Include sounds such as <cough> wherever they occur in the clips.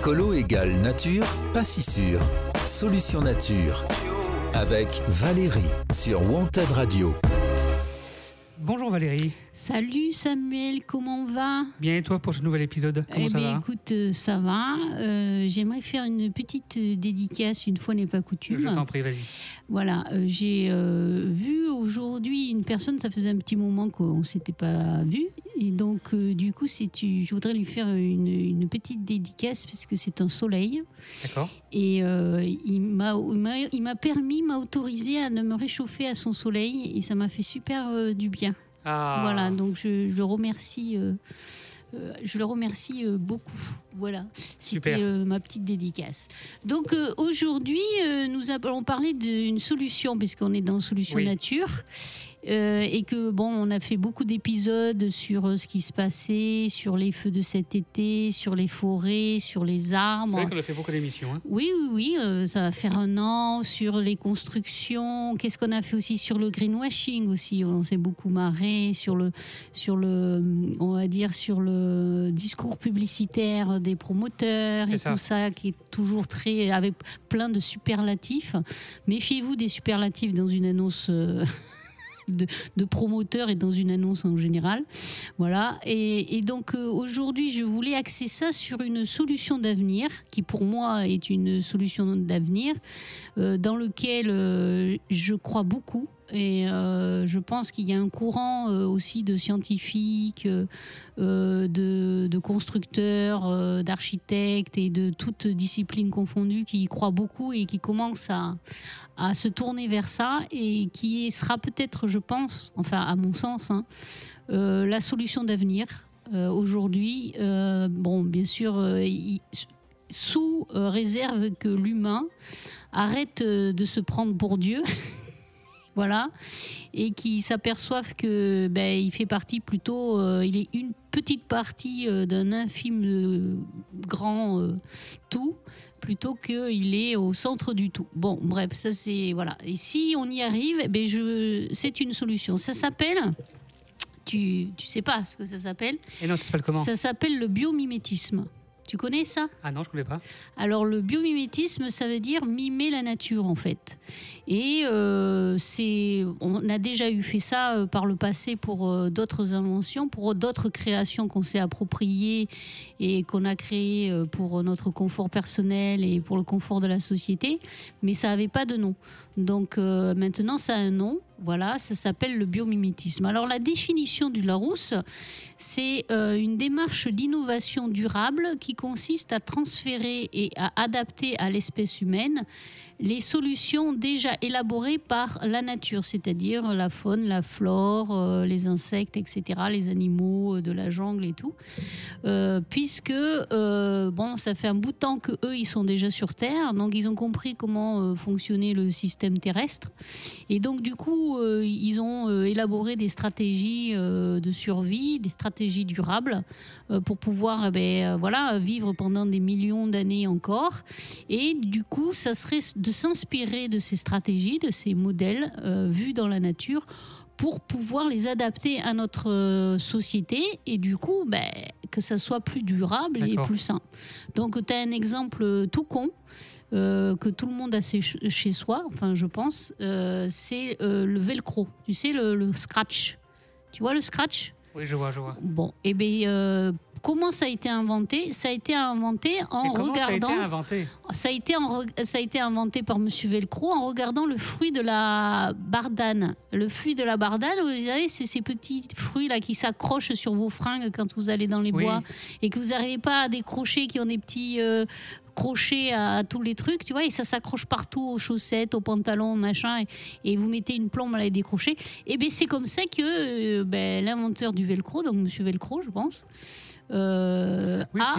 Écolo égale nature, pas si sûr. Solution nature. Avec Valérie sur Wanted Radio. Bonjour Valérie. Salut Samuel, comment va? Bien et toi pour ce nouvel épisode? Comment Eh ça bien, va? écoute, euh, ça va. Euh, J'aimerais faire une petite euh, dédicace, une fois n'est pas coutume. Je t'en prie, vas-y. Voilà, euh, j'ai euh, vu aujourd'hui une personne, ça faisait un petit moment qu'on ne s'était pas vu. Et donc, euh, du coup, tu- je voudrais lui faire une, une petite dédicace parce que c'est un soleil. D'accord. Et euh, il m'a permis, m'a autorisé à ne me réchauffer à son soleil. Et ça m'a fait super euh, du bien. Ah. Voilà, donc je, je le remercie. euh, je le remercie euh, beaucoup. Voilà, c'était euh, ma petite dédicace. Donc aujourd'hui, nous allons parler d'une solution, puisqu'on est dans Solution Oui. Nature. Euh, et que bon, on a fait beaucoup d'épisodes sur euh, ce qui se passait, sur les feux de cet été, sur les forêts, sur les C'est arbres. vrai qu'on a fait beaucoup d'émissions. hein. Oui, oui, oui, euh, ça va faire un an sur les constructions. Qu'est-ce qu'on a fait aussi sur le greenwashing aussi? On s'est beaucoup marré sur le, sur le, on va dire sur le discours publicitaire des promoteurs C'est et ça. tout ça qui est toujours très avec plein de superlatifs. Méfiez-vous des superlatifs dans une annonce. euh, <laughs> De, de promoteurs et dans une annonce en général. Voilà. Et, et donc euh, aujourd'hui, je voulais axer ça sur une solution d'avenir qui pour moi est une solution d'avenir euh, dans lequel euh, je crois beaucoup. Et euh, je pense qu'il y a un courant euh, aussi de scientifiques, euh, de, constructeurs, d'architectes et de toutes disciplines confondues qui y croient beaucoup et qui commencent à, se tourner vers ça et qui sera peut-être, je pense, enfin à mon sens, hein, la solution d'avenir aujourd'hui. Bon, bien sûr, sous réserve que l'humain arrête de se prendre pour Dieu. <laughs> Voilà, et qui s'aperçoivent que ben, il fait partie plutôt, euh, il est une petite partie euh, d'un infime euh, grand tout, plutôt qu'il est au centre du tout. Bon, bref, ça c'est voilà. Et si on y arrive, eh ben je, c'est une solution. Ça s'appelle, tu, tu sais pas ce que ça s'appelle Et non, ça s'appelle comment? Ça s'appelle le biomimétisme. Tu connais ça? Ah non, je ne connais pas. alors le biomimétisme, ça veut dire mimer la nature en fait. Et euh, c'est, on a déjà eu fait ça euh, par le passé pour euh, d'autres inventions, pour d'autres créations qu'on s'est appropriées et qu'on a créées pour notre confort personnel et pour le confort de la société, mais ça n'avait pas de nom. Donc maintenant ça a un nom. Voilà, ça s'appelle le biomimétisme. Alors la définition du Larousse, c'est euh, une démarche d'innovation durable qui consiste à transférer et à adapter à l'espèce humaine les solutions déjà élaborées par la nature, c'est-à-dire la faune, la flore, euh, les insectes, etc., les animaux euh, de la jungle et tout. Euh, puisque, bon, ça fait un bout de temps que eux, ils sont déjà sur Terre, donc ils ont compris comment fonctionnait le système terrestre. Et donc, du coup, ils ont élaboré des stratégies de survie, des stratégies durables pour pouvoir eh ben, voilà, vivre pendant des millions d'années encore. Et du coup, ça serait de s'inspirer de ces stratégies, de ces modèles euh, vus dans la nature pour pouvoir les adapter à notre euh, société et du coup ben, que ça soit plus durable et plus sain. Donc tu as un exemple euh, tout con euh, que tout le monde a chez, soi, enfin je pense, euh, c'est euh, le velcro, tu sais le, le scratch. Tu vois le scratch? Oui, je vois, je vois. Bon, et bien euh, comment ça a été inventé? Ça a été inventé en regardant ça a été inventé? ça a été, en re- ça a été inventé par Monsieur Velcro en regardant le fruit de la bardane. Le fruit de la bardane, vous savez, c'est ces petits fruits là qui s'accrochent sur vos fringues quand vous allez dans les Oui. bois et que vous n'arrivez pas à décrocher, qui ont des petits euh, crochets à, à tous les trucs, tu vois, et ça s'accroche partout aux chaussettes, aux pantalons, machin, et, et vous mettez une plombe à les décrocher. Et bien c'est comme ça que euh, ben, l'inventeur du Velcro, donc Monsieur Velcro, je pense, euh, Oui, a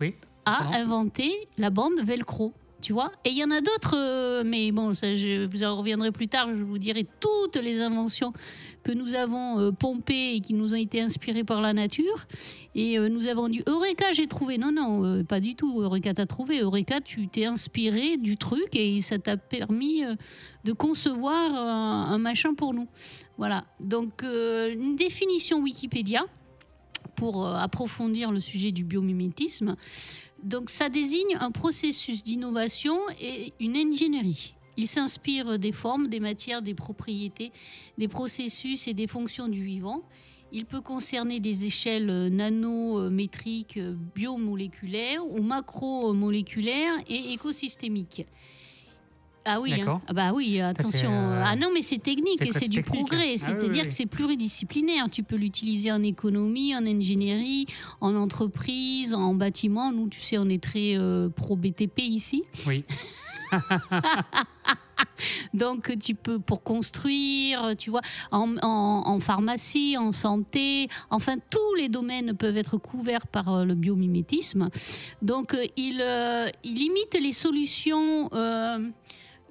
Oui. a inventé la bande Velcro. Tu vois Et il y en a d'autres, euh, mais bon, ça, je vous en reviendrai plus tard. Je vous dirai toutes les inventions que nous avons euh, pompées et qui nous ont été inspirées par la nature. Et euh, nous avons dit Eureka, j'ai trouvé. Non, non, pas du tout. Eureka, t'as trouvé. Eureka, tu t'es inspiré du truc et ça t'a permis de concevoir un, un machin pour nous. Voilà. Donc, une définition Wikipédia pour euh, approfondir le sujet du biomimétisme. Donc ça désigne un processus d'innovation et une ingénierie. Il s'inspire des formes, des matières, des propriétés, des processus et des fonctions du vivant. Il peut concerner des échelles nanométriques, euh, biomoléculaires ou macromoléculaires et écosystémiques. Ah oui, hein. Ah bah oui, attention. euh, ah non, mais c'est technique, et c'est du technique. progrès. Ah C'est-à-dire oui, oui. que c'est pluridisciplinaire. Tu peux l'utiliser en économie, en ingénierie, en entreprise, en bâtiment. Nous, tu sais, on est très euh, pro BTP ici. Oui. <laughs> Donc, tu peux pour construire, tu vois, en, en- en pharmacie, en santé, enfin, tous les domaines peuvent être couverts par euh, le biomimétisme. Donc, il, euh, il imite les solutions. euh,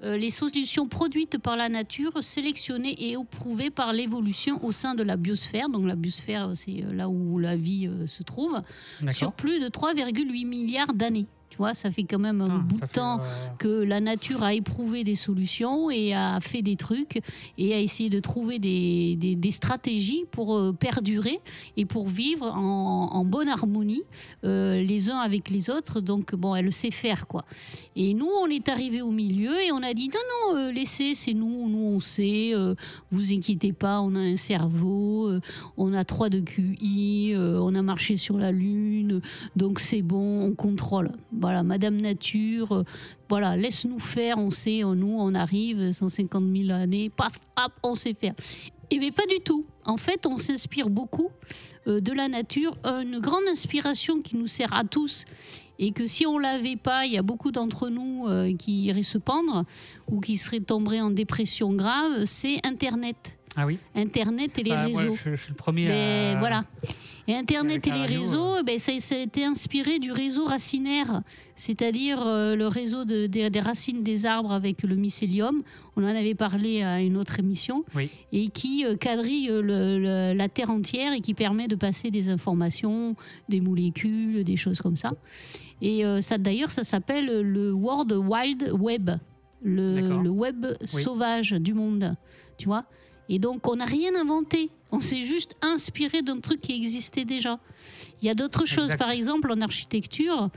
les solutions produites par la nature, sélectionnées et approuvées par l'évolution au sein de la biosphère. Donc la biosphère, c'est euh, là où la vie euh, se trouve, sur plus de 3,8 milliards d'années. Vois, ça fait quand même un Ah, bout de temps euh, que la nature a éprouvé des solutions et a fait des trucs et a essayé de trouver des, des- des stratégies pour euh, perdurer et pour vivre en, en bonne harmonie euh, les uns avec les autres. Donc, bon, elle sait faire, quoi. Et nous, on est arrivé au milieu et on a dit non, non, euh, laissez, c'est nous, nous, on sait, vous inquiétez pas, on a un cerveau, on a 3 de QI, on a marché sur la Lune, donc c'est bon, on contrôle. Voilà, Madame Nature, euh, voilà, laisse-nous faire, on sait, euh, nous, on arrive, 150 000 années, paf, hop, on sait faire. Et bien pas du tout. En fait, on s'inspire beaucoup euh, de la nature, une grande inspiration qui nous sert à tous et que si on l'avait pas, il y a beaucoup d'entre nous qui iraient se pendre ou qui seraient tombés en dépression grave, c'est Internet. Ah oui. Internet et les Bah, réseaux. je, je suis le premier Mais à. voilà. Et Internet et les radio, réseaux, eh ben, ça, ça a été inspiré du réseau racinaire, c'est-à-dire euh, le réseau de- des- des racines des arbres avec le mycélium. On en avait parlé à une autre émission. Oui. Et qui euh, quadrille euh, le- le- la Terre entière et qui permet de passer des informations, des molécules, des choses comme ça. Et euh, ça, d'ailleurs, ça s'appelle le World Wide Web, le, web Oui. sauvage du monde. Tu vois? Et donc, on n'a rien inventé. On s'est juste inspiré d'un truc qui existait déjà. Il y a d'autres choses. Par exemple, en architecture,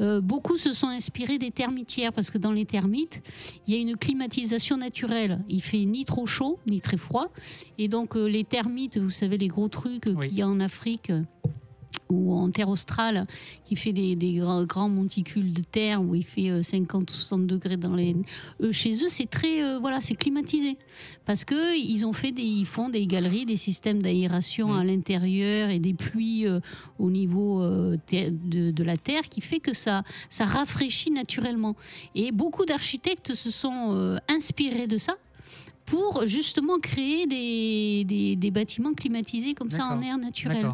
euh, beaucoup se sont inspirés des termitières parce que dans les termites, il y a une climatisation naturelle. Il fait ni trop chaud ni très froid. Et donc, euh, les termites, vous savez, les gros trucs euh, Oui. qu'il y a en Afrique. Euh, ou en terre australe, qui fait des, des grands, grands monticules de terre où il fait euh, 50 ou 60 degrés dans les. Euh, chez eux, c'est très. euh, voilà, c'est climatisé parce que ils ont fait des, ils font des galeries, des systèmes d'aération à l'intérieur et des pluies euh, au niveau euh, de, de la terre qui fait que ça, ça rafraîchit naturellement. Et beaucoup d'architectes se sont euh, inspirés de ça pour justement créer des, des- des bâtiments climatisés comme ça en air naturel.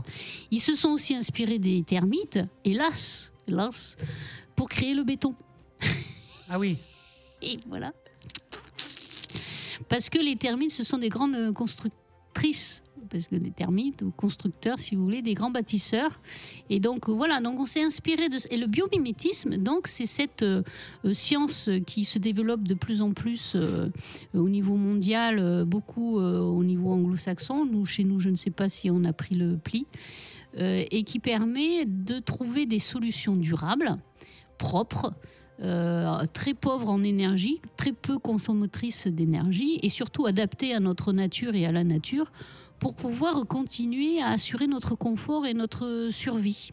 Ils se sont aussi inspirés des termites, hélas, hélas, pour créer le béton. Ah oui. <laughs> Et voilà. Parce que les termites, ce sont des grandes constructrices. Parce que les termites, ou constructeurs, si vous voulez, des grands bâtisseurs. Et donc, voilà, donc on s'est inspiré de. Et le biomimétisme, donc, c'est cette euh, science qui se développe de plus en plus euh, au niveau mondial, euh, beaucoup au niveau anglo-saxon. Nous, chez nous, je ne sais pas si on a pris le pli. Et qui permet de trouver des solutions durables, propres, euh, très pauvres en énergie, très peu consommatrices d'énergie et surtout adaptées à notre nature et à la nature pour pouvoir continuer à assurer notre confort et notre survie.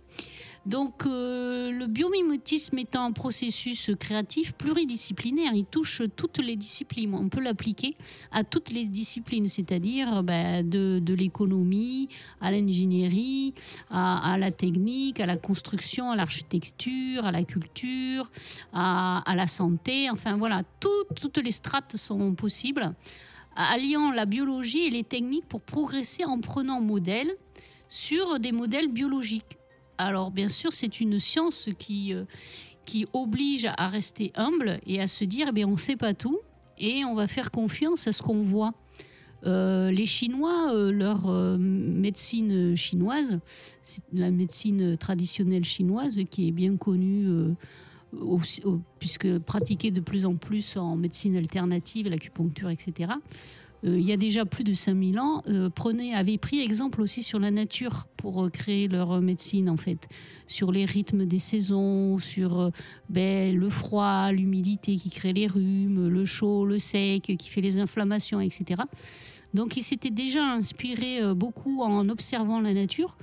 Donc euh, le biomimétisme étant un processus créatif pluridisciplinaire, il touche toutes les disciplines. On peut l'appliquer à toutes les disciplines, c'est-à-dire ben, de, l'économie, à l'ingénierie, à, la technique, à la construction, à l'architecture, à la culture, à, la santé. Enfin voilà, tout- toutes les strates sont possibles, alliant la biologie et les techniques pour progresser en prenant modèle sur des modèles biologiques. Alors bien sûr, c'est une science qui, euh, qui oblige à rester humble et à se dire, eh on ne sait pas tout et on va faire confiance à ce qu'on voit. Euh, les Chinois, euh, leur médecine chinoise, c'est la médecine traditionnelle chinoise qui est bien connue, puisque pratiquée de plus en plus en médecine alternative, l'acupuncture, etc. il y a déjà plus de 5000 ans, prenaient, avaient pris exemple aussi sur la nature pour créer leur médecine, en fait, sur les rythmes des saisons, sur ben, le froid, l'humidité qui crée les rhumes, le chaud, le sec qui fait les inflammations, etc. Donc ils s'étaient déjà inspirés beaucoup en observant la nature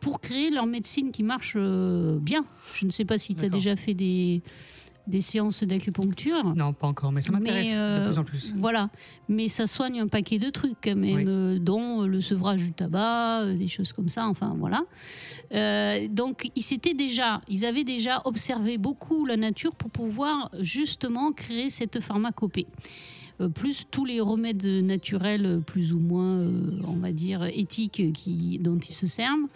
pour créer leur médecine qui marche euh, bien. Je ne sais pas si tu as déjà fait des, des séances d'acupuncture. Non, pas encore, mais ça m'intéresse de euh, plus en plus. Voilà, mais ça soigne un paquet de trucs même, euh, dont le sevrage du tabac, des choses comme ça, enfin voilà. donc ils, s'étaient déjà, ils avaient déjà observé beaucoup la nature pour pouvoir justement créer cette pharmacopée. Euh, plus tous les remèdes naturels euh, plus ou moins, euh, on va dire, éthiques qui, dont ils se servent.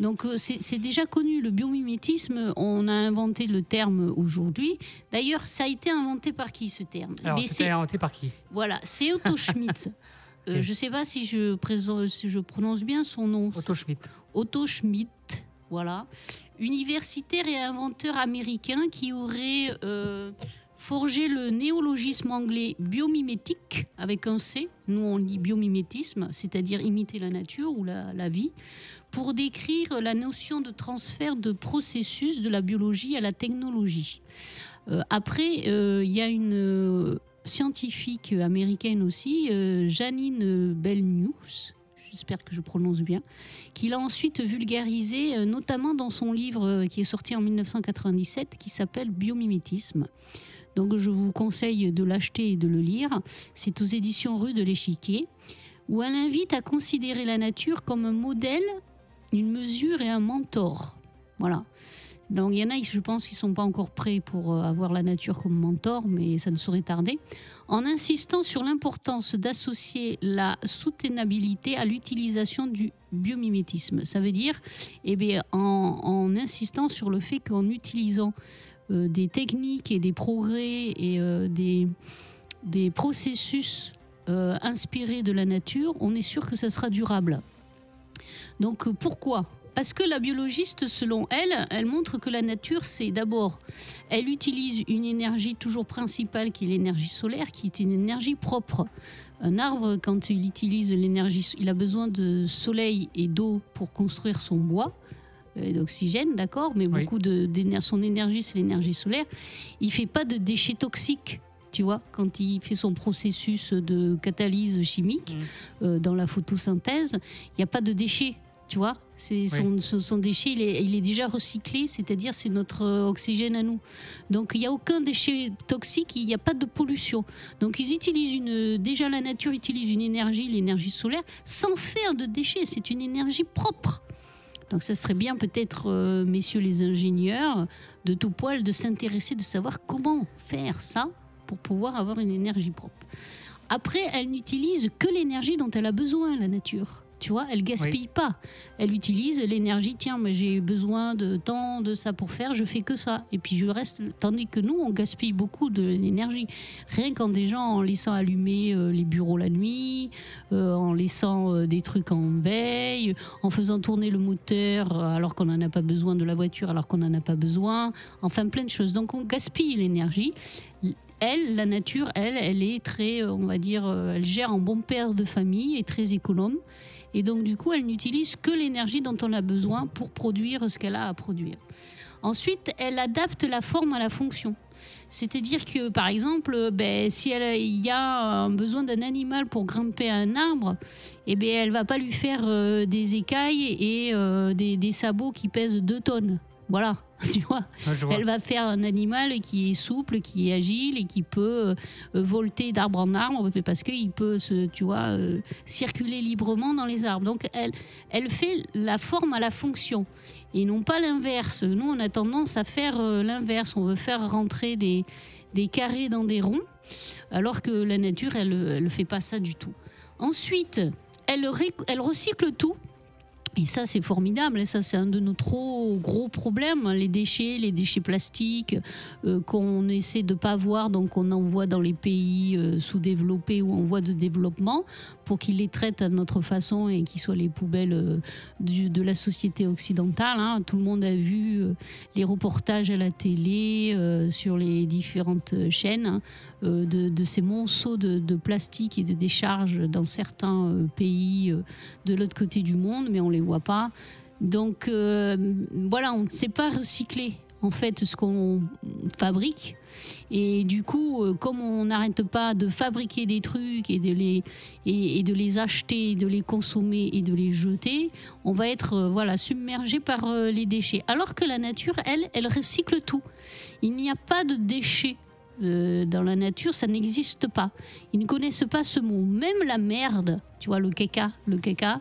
Donc c'est déjà connu, le biomimétisme, on a inventé le terme aujourd'hui. D'ailleurs, ça a été inventé par qui ce terme? Alors, c'est inventé par qui? Voilà, c'est Otto <laughs> Schmidt. Je ne sais pas si je, si je, prononce bien son nom. Otto Schmidt. Otto Schmidt, voilà. Universitaire et inventeur américain qui aurait forger le néologisme anglais biomimétique avec un C, nous on dit biomimétisme, c'est-à-dire imiter la nature ou la, vie, pour décrire la notion de transfert de processus de la biologie à la technologie. Euh, après, euh, il y a une euh, scientifique américaine aussi, Janine Bellnews, j'espère que je prononce bien, qu'il a ensuite vulgarisé, notamment dans son livre qui est sorti en 1997, qui s'appelle Biomimétisme. Donc je vous conseille de l'acheter et de le lire. C'est aux éditions Rue de l'Échiquier, où elle invite à considérer la nature comme un modèle, une mesure et un mentor. Voilà. Donc il y en a, je pense, qui ne sont pas encore prêts pour euh, avoir la nature comme mentor, mais ça ne saurait tarder. En insistant sur l'importance d'associer la soutenabilité à l'utilisation du biomimétisme. Ça veut dire, eh bien, en, insistant sur le fait qu'en utilisant des techniques et des progrès et euh, des, des processus euh, inspirés de la nature, on est sûr que ça sera durable. Donc pourquoi? Parce que la biologiste, selon elle, elle montre que la nature, c'est d'abord, elle utilise une énergie toujours principale qui est l'énergie solaire, qui est une énergie propre. Un arbre, quand il utilise l'énergie, il a besoin de soleil et d'eau pour construire son bois d'oxygène, d'accord, mais beaucoup de, son énergie, c'est l'énergie solaire. Il fait pas de déchets toxiques. Tu vois, quand il fait son processus de catalyse chimique mmh. euh, dans la photosynthèse, il n'y a pas de déchets tu vois, c'est son, son, déchet, il est, il est déjà recyclé, c'est-à-dire c'est notre oxygène à nous. Donc il n'y a aucun déchet toxique, il n'y a pas de pollution. Donc ils utilisent une, déjà la nature utilise une énergie, l'énergie solaire, sans faire de déchets. C'est une énergie propre. Donc ça serait bien peut-être, euh, messieurs les ingénieurs, de tout poil, de s'intéresser, de savoir comment faire ça pour pouvoir avoir une énergie propre. Après, elle n'utilise que l'énergie dont elle a besoin, la nature. Tu vois, elle gaspille pas. Elle utilise l'énergie. Tiens, mais j'ai besoin de temps de ça pour faire. Je fais que ça. Et puis je reste. Tandis que nous, on gaspille beaucoup de l'énergie. Rien qu'en des gens en laissant allumer euh, les bureaux la nuit, euh, en laissant euh, des trucs en veille, en faisant tourner le moteur alors qu'on n'en a pas besoin de la voiture, alors qu'on n'en a pas besoin. Enfin, plein de choses. Donc on gaspille l'énergie elle, la nature, elle, elle est très, on va dire, elle gère en bon père de famille et très économe. Et donc, du coup, elle n'utilise que l'énergie dont on a besoin pour produire ce qu'elle a à produire. Ensuite, elle adapte la forme à la fonction. C'est-à-dire que, par exemple, ben, si il y a besoin d'un animal pour grimper un arbre, eh bien, elle va pas lui faire euh, des écailles et euh, des, des, sabots qui pèsent 2 tonnes. Voilà, <laughs> tu vois. Elle va faire un animal qui est souple, qui est agile et qui peut euh, volter d'arbre en arbre parce qu'il peut, se, tu vois, euh, circuler librement dans les arbres. Donc elle, elle fait la forme à la fonction et non pas l'inverse. Nous, on a tendance à faire euh, l'inverse. On veut faire rentrer des, des carrés dans des ronds, alors que la nature, elle ne fait pas ça du tout. Ensuite, elle, elle recycle tout Et ça, c'est formidable. Et ça, c'est un de nos trop gros problèmes. Les déchets, les déchets plastiques euh, qu'on essaie de pas voir, donc on envoie dans les pays euh, sous-développés ou en voie de développement pour qu'ils les traitent à notre façon et qu'ils soient les poubelles euh, de la société occidentale. Hein. Tout le monde a vu les reportages à la télé sur les différentes chaînes hein, de, ces monceaux de, plastique et de décharges dans certains pays de l'autre côté du monde, mais on les voit pas. Donc euh, voilà, on ne sait pas recycler en fait ce qu'on fabrique. Et du coup, euh, comme on n'arrête pas de fabriquer des trucs et de les, et, de les acheter, de les consommer et de les jeter, on va être euh, voilà, submergé par les déchets. Alors que la nature, elle, elle recycle tout. Il n'y a pas de déchets euh, dans la nature, ça n'existe pas. Ils ne connaissent pas ce mot. Même la merde, tu vois, le caca, le caca,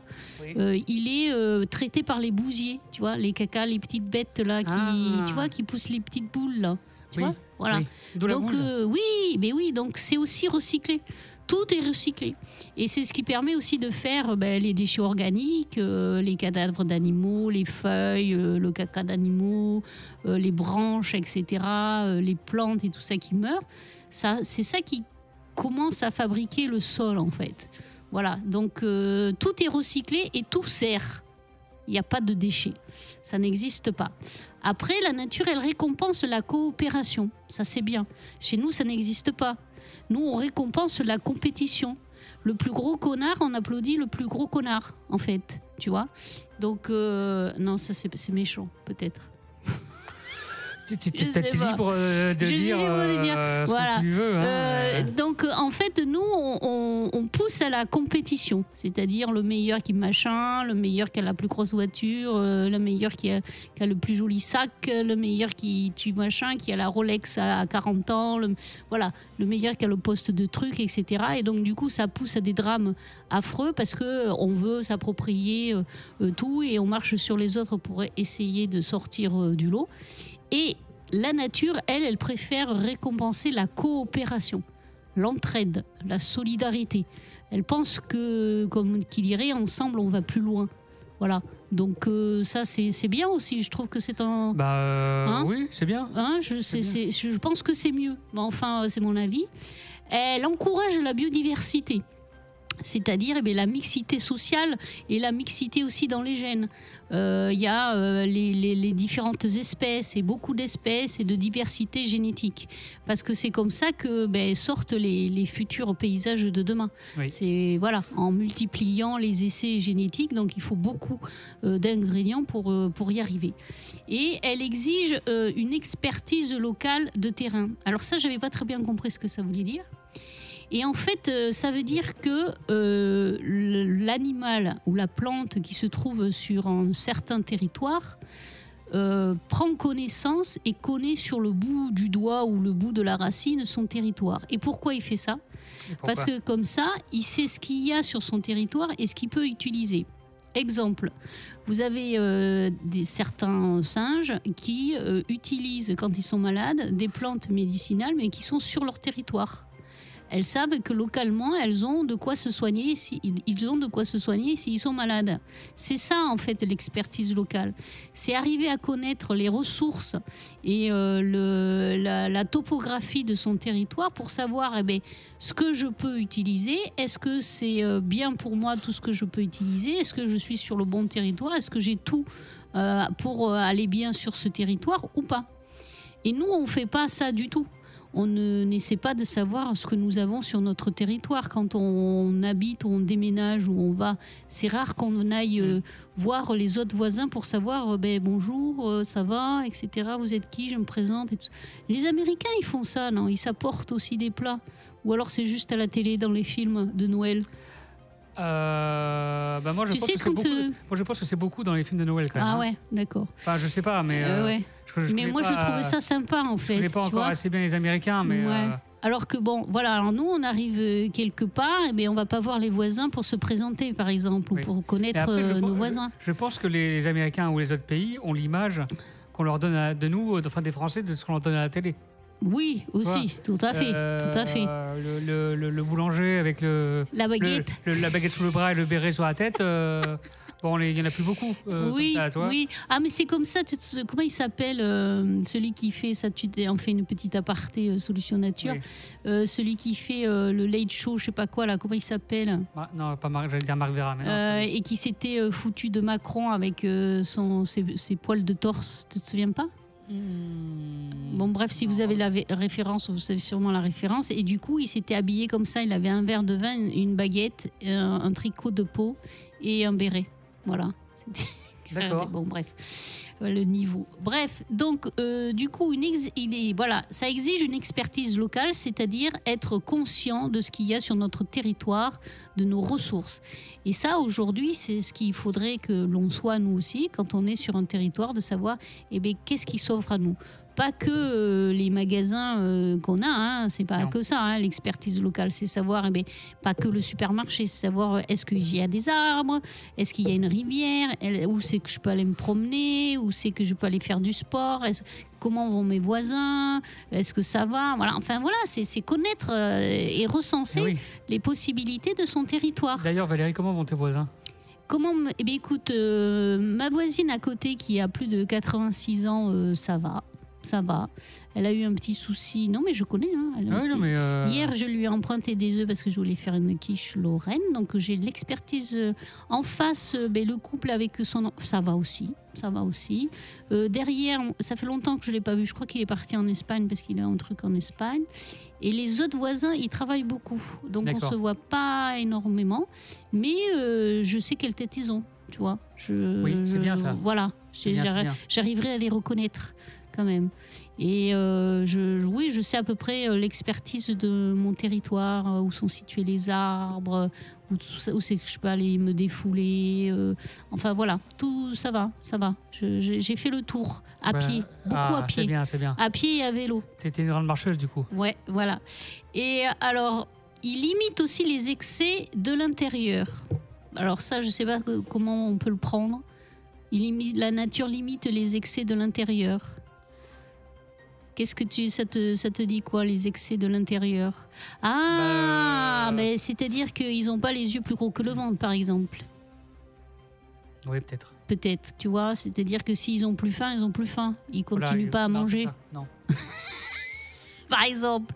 euh, il est euh, traité par les bousiers, tu vois, les caca, les petites bêtes là, qui, ah. tu vois, qui poussent les petites boules là, tu vois, voilà. Donc oui, mais oui, donc c'est aussi recyclé tout est recyclé. Et c'est ce qui permet aussi de faire ben, les déchets organiques, euh, les cadavres d'animaux, les feuilles, euh, le caca d'animaux, euh, les branches, etc., les plantes et tout ça qui meurt. Ça, c'est ça qui commence à fabriquer le sol, en fait. Voilà, donc tout est recyclé et tout sert. Il n'y a pas de déchets. Ça n'existe pas. Après, la nature, elle récompense la coopération. Ça, c'est bien. Chez nous, ça n'existe pas. Nous, on récompense la compétition. Le plus gros connard, on applaudit le plus gros connard, en fait. Tu vois Donc, euh, non, ça, c'est méchant, peut-être. Tu, es peut-être libre euh, de dire, euh, ce que tu veux. Hein. Euh, donc, en fait, nous, on, pousse à la compétition. C'est-à-dire le meilleur qui machin, le meilleur qui a la plus grosse voiture, le meilleur qui a, qui a, le plus joli sac, le meilleur qui tue machin, qui a la Rolex à 40 ans, le, voilà, le meilleur qui a le poste de truc, etc. Et donc, du coup, ça pousse à des drames affreux parce que on veut s'approprier tout et on marche sur les autres pour essayer de sortir du lot. Et la nature, elle, elle préfère récompenser la coopération, l'entraide, la solidarité. Elle pense que, comme qu'il dirait, ensemble, on va plus loin. Voilà. Donc euh, ça, c'est bien aussi. Je trouve que c'est un... Bah euh, hein oui, c'est bien. Hein, je, je pense que c'est mieux. enfin, c'est mon avis. Elle encourage la biodiversité c'est-à-dire eh la mixité sociale et la mixité aussi dans les gènes. Euh, il y a euh, les, différentes espèces et beaucoup d'espèces et de diversité génétique. Parce que c'est comme ça que ben, sortent les, futurs paysages de demain. C'est voilà, en multipliant les essais génétiques, donc il faut beaucoup euh, d'ingrédients pour, pour y arriver. Et elle exige une expertise locale de terrain. Alors ça, j'avais pas très bien compris ce que ça voulait dire. Et en fait, euh, ça veut dire que euh, l'animal ou la plante qui se trouve sur un certain territoire euh, prend connaissance et connaît sur le bout du doigt ou le bout de la racine son territoire. Et pourquoi il fait ça? Parce que comme ça, il sait ce qu'il y a sur son territoire et ce qu'il peut utiliser. Exemple, vous avez des, certains singes qui utilisent, quand ils sont malades, des plantes médicinales, mais qui sont sur leur territoire elles savent que localement, elles ont de quoi se soigner, ont de quoi se soigner s'ils sont malades. C'est ça, en fait, l'expertise locale. C'est arriver à connaître les ressources et euh, la, topographie de son territoire pour savoir eh bien, ce que je peux utiliser. Est-ce que c'est euh, bien pour moi tout ce que je peux utiliser? Est-ce que je suis sur le bon territoire? Est-ce que j'ai tout euh, pour aller bien sur ce territoire ou pas? Et nous, on ne fait pas ça du tout on n'essaie pas de savoir ce que nous avons sur notre territoire. Quand on habite, on déménage ou on va, c'est rare qu'on aille euh, voir les autres voisins pour savoir euh, ben, bonjour, euh, ça va, etc. Vous êtes qui Je me présente. Et tout Les Américains, ils font ça, non? Ils s'apportent aussi des plats. Ou alors c'est juste à la télé, dans les films de Noël bah moi, je pense que beaucoup, moi, je pense que c'est beaucoup dans les films de Noël quand même. Ah hein. ouais, d'accord. Enfin, je sais pas, mais. ouais mais moi, je trouvais ça sympa, en fait. Je ne pas encore assez bien les Américains, mais. Euh, alors que bon, voilà, alors nous, on arrive euh, quelque part, et bien on va pas voir les voisins pour se présenter, par exemple, ou pour connaître euh, nos voisins. Je, pense que les, Américains ou les autres pays ont l'image qu'on leur donne de nous, enfin des Français, de ce qu'on leur donne à la télé. Oui, aussi, tout à fait, tout à fait. Le, boulanger avec le la baguette, la baguette sous le bras et le béret sur la tête. <laughs> Bon, il y en a plus beaucoup. euh, oui, comme ça, toi. oui. Ah, mais c'est comme ça. tu te- comment il s'appelle euh, celui qui fait ça Tu en fait une petite aparté euh, solution nature. Oui. Celui qui fait le late show, je sais pas quoi là. Comment il s'appelle? Ah, non, pas Marc, j'allais dire Marc Vera, mais non. Et qui s'était foutu de Macron avec son ses, ses poils de torse. Tu te souviens pas? Bon, bref, si vous avez la référence, vous savez sûrement la référence. Et du coup, il s'était habillé comme ça. Il avait un verre de vin, une une baguette, un, un tricot de peau et un béret. Voilà. <laughs> C'était- D'accord. Bon, bref, Euh, le niveau. Bref, donc, euh, du coup, une ex- il est, voilà, ça exige une expertise locale, c'est-à-dire être conscient de ce qu'il y a sur notre territoire, de nos ressources. Et ça, aujourd'hui, c'est ce qu'il faudrait que l'on soit, nous aussi, quand on est sur un territoire, de savoir, eh bien, qu'est-ce qui s'offre à nous? Pas que euh, les magasins euh, qu'on a, hein, c'est pas Non. que ça, hein, l'expertise locale, c'est savoir, eh bien, pas que le supermarché, c'est savoir euh, est-ce qu'il y a des arbres, est-ce qu'il y a une rivière, où c'est que je peux aller me promener, où c'est que je peux aller faire du sport, comment vont mes voisins, est-ce que ça va, voilà, enfin voilà, c'est connaître et recenser Eh oui. les possibilités de son territoire. D'ailleurs, Valérie, comment vont tes voisins? Comment me- Eh bien, écoute, euh, ma voisine à côté qui a plus de 86 ans, euh, ça va. Ça va. Elle a eu un petit souci. Non, mais je connais. hein, elle a un Ah oui, non, petit- mais. euh, Hier, je lui ai emprunté des œufs parce que je voulais faire une quiche Lorraine. Donc, j'ai l'expertise euh, en face. euh, ben, le couple avec son. Ça va aussi. Ça va aussi. Euh, derrière, ça fait longtemps que je ne l'ai pas vu. Je crois qu'il est parti en Espagne parce qu'il a un truc en Espagne. Et les autres voisins, ils travaillent beaucoup. Donc, on ne se voit pas énormément. Mais euh, je sais quelle tête ils ont. Tu vois je, Oui, c'est bien ça. Voilà. J'arriverai à les reconnaître quand même. Et euh, je, oui, je sais à peu près euh, l'expertise de mon territoire, euh, où sont situés les arbres, où, c'est que je peux aller me défouler. euh, enfin voilà, tout ça va, ça va. J'ai fait le tour à Bah, pied, beaucoup ah, à C'est pied, bien, c'est bien. à pied et à vélo. T'étais une grande marcheuse, du coup. Ouais, voilà. Et alors, il limite aussi les excès de l'intérieur. Alors ça, je sais pas comment on peut le prendre. Il limite, la nature limite les excès de l'intérieur. Qu'est-ce que tu, ça te, ça te dit quoi, les excès de l'intérieur? Ah, Bah, mais c'est-à-dire qu'ils n'ont pas les yeux plus gros que le ventre, par exemple. Oui, peut-être. Peut-être, tu vois. C'est-à-dire que s'ils ont plus faim, ils ont plus faim. Ils continuent pas à non, manger. Non. <laughs> par exemple.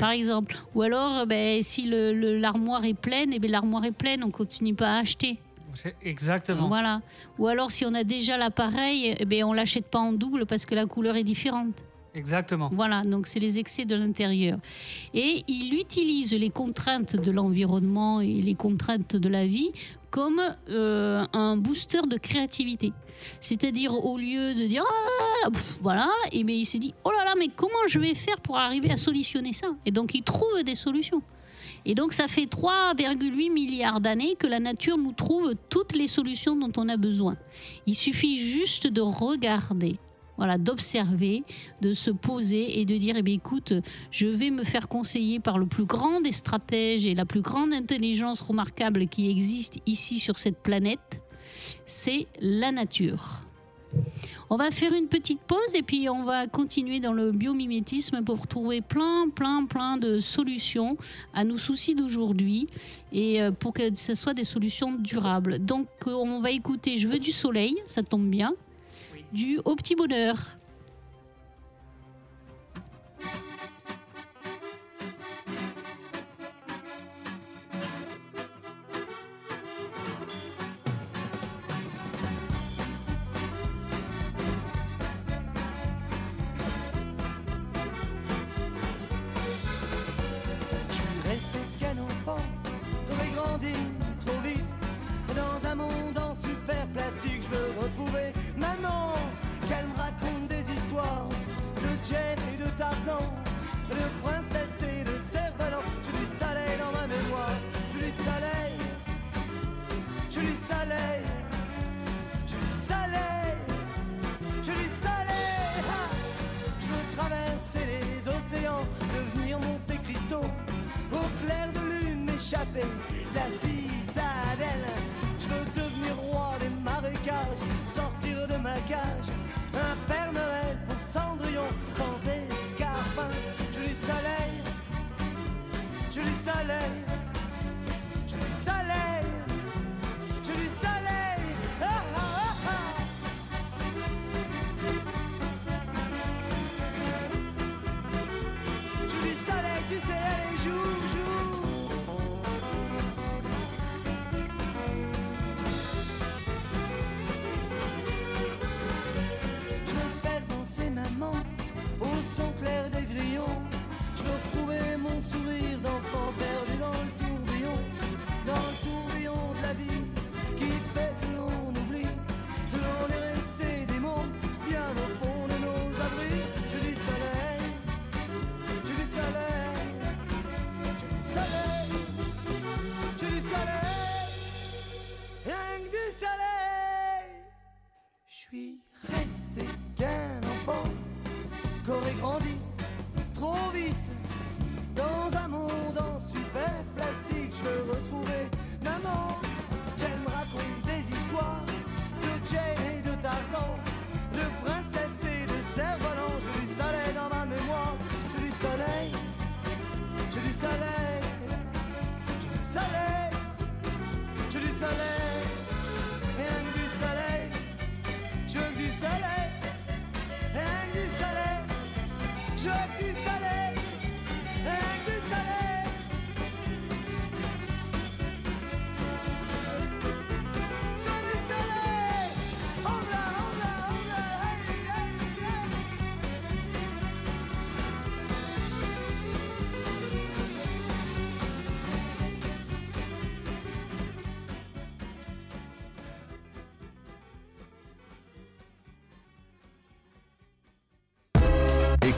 Par exemple. Ou alors, ben, si le- le- l'armoire est pleine, et ben, l'armoire est pleine, on continue pas à acheter. C'est- Exactement. Voilà. Ou alors, si on a déjà l'appareil, eh ben, on l'achète pas en double parce que la couleur est différente. Exactement. Voilà, donc c'est les excès de l'intérieur. Et il utilise les contraintes de l'environnement et les contraintes de la vie comme euh, un booster de créativité. C'est-à-dire au lieu de dire ah, voilà, et bien il s'est dit oh là là, mais comment je vais faire pour arriver à solutionner ça? Et donc il trouve des solutions. Et donc ça fait 3,8 milliards d'années que la nature nous trouve toutes les solutions dont on a besoin. Il suffit juste de regarder, voilà, d'observer, de se poser et de dire, eh bien, écoute, je vais me faire conseiller par le plus grand des stratèges et la plus grande intelligence remarquable qui existe ici sur cette planète, c'est la nature. On va faire une petite pause et puis on va continuer dans le biomimétisme pour trouver plein, plein, plein de solutions à nos soucis d'aujourd'hui et euh, pour que ce soit des solutions durables. Donc euh, on va écouter Je veux du soleil, ça tombe bien, du Au petit bonheur.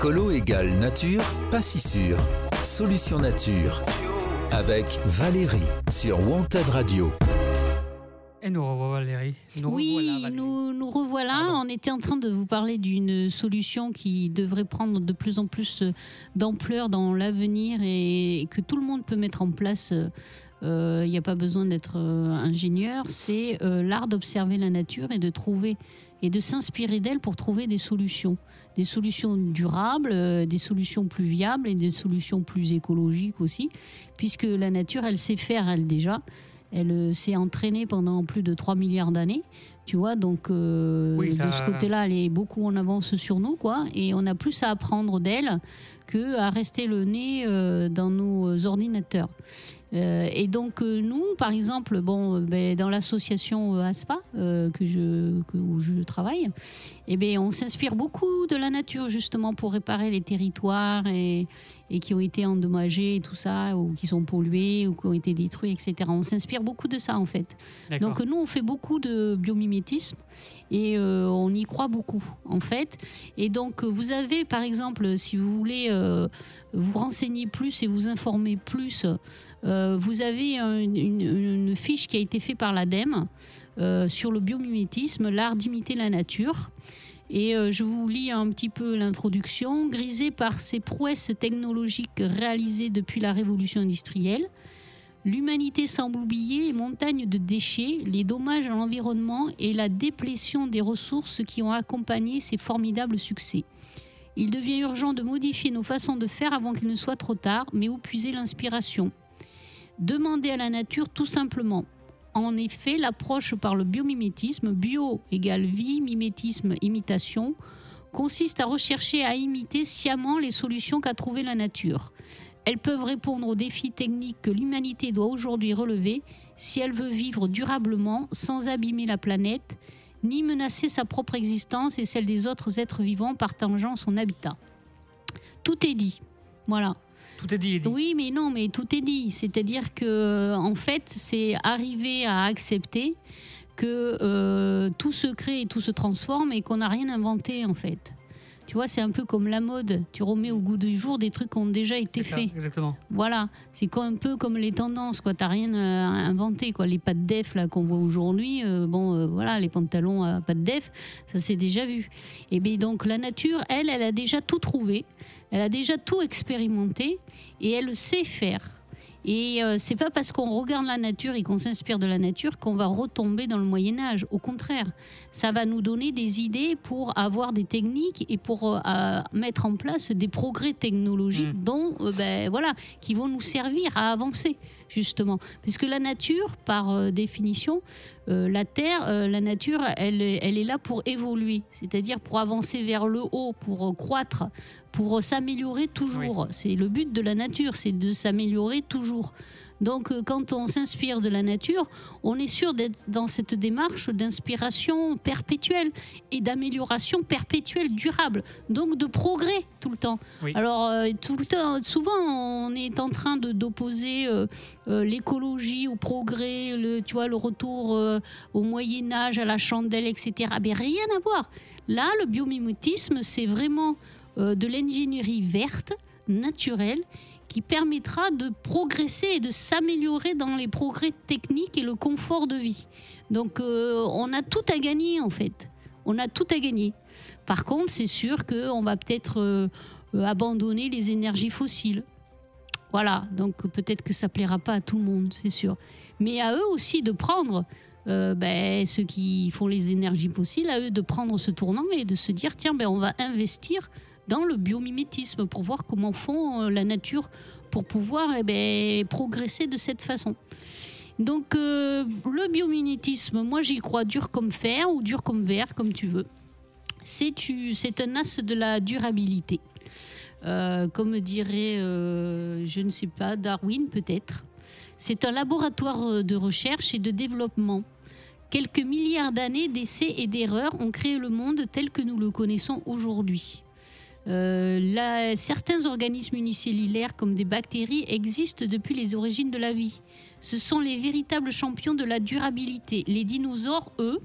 Écolo égale nature, pas si sûr. Solution nature. Avec Valérie sur Wanted Radio. Et nous revoilà Valérie. Nous oui, revoilà, Valérie. nous, nous revoilà. Pardon. On était en train de vous parler d'une solution qui devrait prendre de plus en plus euh, d'ampleur dans l'avenir et que tout le monde peut mettre en place. Il n'y a pas besoin d'être euh, ingénieur. C'est euh, l'art d'observer la nature et de trouver et de s'inspirer d'elle pour trouver des solutions. Des solutions durables, euh, des solutions plus viables et des solutions plus écologiques aussi, puisque la nature, elle sait faire, elle déjà. Elle euh, s'est entraînée pendant plus de 3 milliards d'années, tu vois, donc euh, Oui, ça- de ce côté-là, elle est beaucoup en avance sur nous, quoi, et on a plus à apprendre d'elle que à rester le nez dans nos ordinateurs. Euh, et donc euh, nous, par exemple, bon, euh, ben, dans l'association ASFA euh, que je, que- où je travaille, eh ben, on s'inspire beaucoup de la nature justement pour réparer les territoires et, et qui ont été endommagés et tout ça, ou qui sont pollués ou qui ont été détruits, etc. On s'inspire beaucoup de ça en fait. Donc nous, on fait beaucoup de biomimétisme et euh, on y croit beaucoup en fait. Et donc vous avez par exemple, si vous voulez vous renseigner plus et vous informer plus, euh, vous avez un- une, fiche qui a été faite par l'ADEME euh, sur le biomimétisme, l'art d'imiter la nature. Et euh, je vous lis un petit peu l'introduction. Grisé par ces prouesses technologiques réalisées depuis la révolution industrielle, L'humanité semble oublier les montagnes de déchets, les dommages à l'environnement et la déplétion des ressources qui ont accompagné ces formidables succès. Il devient urgent de modifier nos façons de faire avant qu'il ne soit trop tard, mais où puiser l'inspiration? Demander à la nature tout simplement. En effet, l'approche par le biomimétisme, bio égale vie, mimétisme, imitation, consiste à rechercher à imiter sciemment les solutions qu'a trouvées la nature. Elles peuvent répondre aux défis techniques que l'humanité doit aujourd'hui relever si elle veut vivre durablement sans abîmer la planète, ni menacer sa propre existence et celle des autres êtres vivants partageant son habitat. Tout est dit. Voilà. Tout est dit. Oui, mais non, mais tout est dit. C'est-à-dire que, en fait, c'est arriver à accepter que euh, tout se crée et tout se transforme et qu'on n'a rien inventé, en fait. Tu vois, c'est un peu comme la mode. Tu remets au goût du jour des trucs qui ont déjà été faits. Exactement. Voilà, c'est un peu comme les tendances, quoi. T'as rien euh, inventé, quoi. Les pattes def là qu'on voit aujourd'hui, euh, bon, euh, voilà, les pantalons à pattes def, ça s'est déjà vu. Et bien donc la nature, elle, elle a déjà tout trouvé, elle a déjà tout expérimenté et elle sait faire. Et euh, c'est pas parce qu'on regarde la nature et qu'on s'inspire de la nature qu'on va retomber dans le Moyen Âge. Au contraire, ça va nous donner des idées pour avoir des techniques et pour euh, mettre en place des progrès technologiques Mm. dont, euh, ben, voilà, qui vont nous servir à avancer justement. Parce que la nature, par euh, définition, euh, la Terre, euh, la nature, elle, est- elle est là pour évoluer, c'est-à-dire pour avancer vers le haut, pour croître, pour s'améliorer toujours. C'est le but de la nature, c'est de s'améliorer toujours. Donc euh, quand on s'inspire de la nature, on est sûr d'être dans cette démarche d'inspiration perpétuelle et d'amélioration perpétuelle durable, donc de progrès tout le temps. Oui. Alors euh, tout le temps, souvent on est en train de d'opposer euh, euh, l'écologie au progrès, le, tu vois, le retour au Moyen Âge, à la chandelle, etc. Mais rien à voir. Là, le biomimétisme, c'est vraiment de l'ingénierie verte, naturelle, qui permettra de progresser et de s'améliorer dans les progrès techniques et le confort de vie. Donc euh, on a tout à gagner en fait. On a tout à gagner. Par contre, c'est sûr qu'on va peut-être euh, abandonner les énergies fossiles. Voilà, donc peut-être que ça plaira pas à tout le monde, c'est sûr. Mais à eux aussi de prendre, euh, ben, ceux qui font les énergies fossiles, à eux de prendre ce tournant et de se dire tiens, ben, on va investir dans le biomimétisme pour voir comment font euh, la nature pour pouvoir eh ben, progresser de cette façon. Donc euh, le biomimétisme, moi j'y crois dur comme fer ou dur comme verre, comme tu veux. C'est un as de la durabilité. euh, comme dirait, je ne sais pas, Darwin peut-être. C'est un laboratoire de recherche et de développement. Quelques milliards d'années d'essais et d'erreurs ont créé le monde tel que nous le connaissons aujourd'hui. Euh, certains organismes unicellulaires comme des bactéries existent depuis les origines de la vie. Ce sont les véritables champions de la durabilité. Les dinosaures, eux,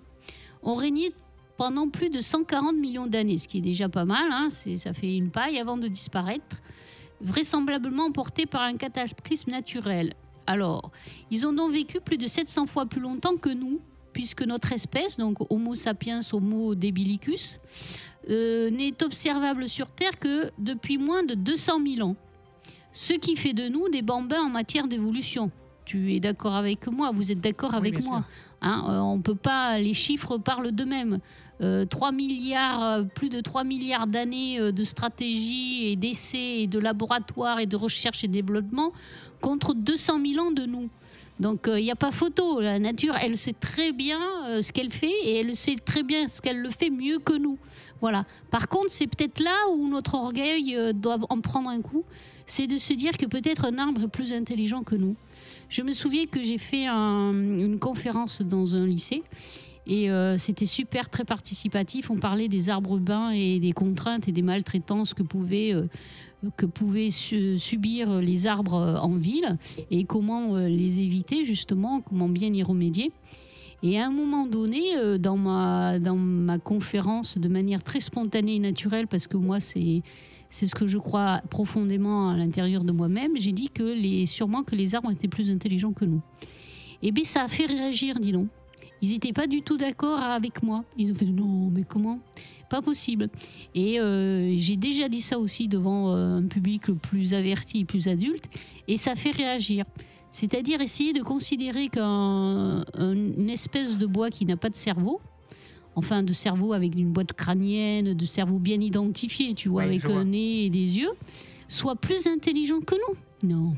ont régné pendant plus de 140 millions d'années, ce qui est déjà pas mal, hein, ça fait une paille avant de disparaître, vraisemblablement emportés par un cataclysme naturel. Alors, ils ont donc vécu plus de 700 fois plus longtemps que nous, puisque notre espèce, donc Homo sapiens, Homo debilicus, euh, n'est observable sur Terre que depuis moins de 200 000 ans. Ce qui fait de nous des bambins en matière d'évolution. Tu es d'accord avec moi Vous êtes d'accord Oui, avec moi. Hein, euh, on peut pas, les chiffres parlent d'eux-mêmes. Euh, 3 milliards, euh, plus de 3 milliards d'années euh, de stratégie et d'essais et de laboratoires et de recherche et développement contre 200 000 ans de nous. Donc il n'y a pas photo. La nature, elle sait très bien euh, ce qu'elle fait et elle sait très bien ce qu'elle le fait mieux que nous. Voilà. Par contre, c'est peut-être là où notre orgueil euh, doit en prendre un coup. C'est de se dire que peut-être un arbre est plus intelligent que nous. Je me souviens que j'ai fait un- une conférence dans un lycée et euh, c'était super, très participatif. On parlait des arbres urbains et des contraintes et des maltraitances que pouvaient, euh, que pouvaient su- subir les arbres euh, en ville et comment les éviter justement, comment bien y remédier. Et à un moment donné, dans ma, dans ma conférence, de manière très spontanée et naturelle, parce que moi, c'est ce que je crois profondément à l'intérieur de moi-même, j'ai dit que les, sûrement que les arbres étaient plus intelligents que nous. Et bien, ça a fait réagir, dis donc. Ils n'étaient pas du tout d'accord avec moi. Ils ont fait non, mais comment? Pas possible. Et euh, j'ai déjà dit ça aussi devant euh, un public plus averti, plus adulte, et ça fait réagir. C'est-à-dire essayer de considérer qu'une espèce de bois qui n'a pas de cerveau, enfin de cerveau avec une boîte crânienne, de cerveau bien identifié, tu vois, avec vois. un nez et des yeux, soit plus intelligent que nous. Non.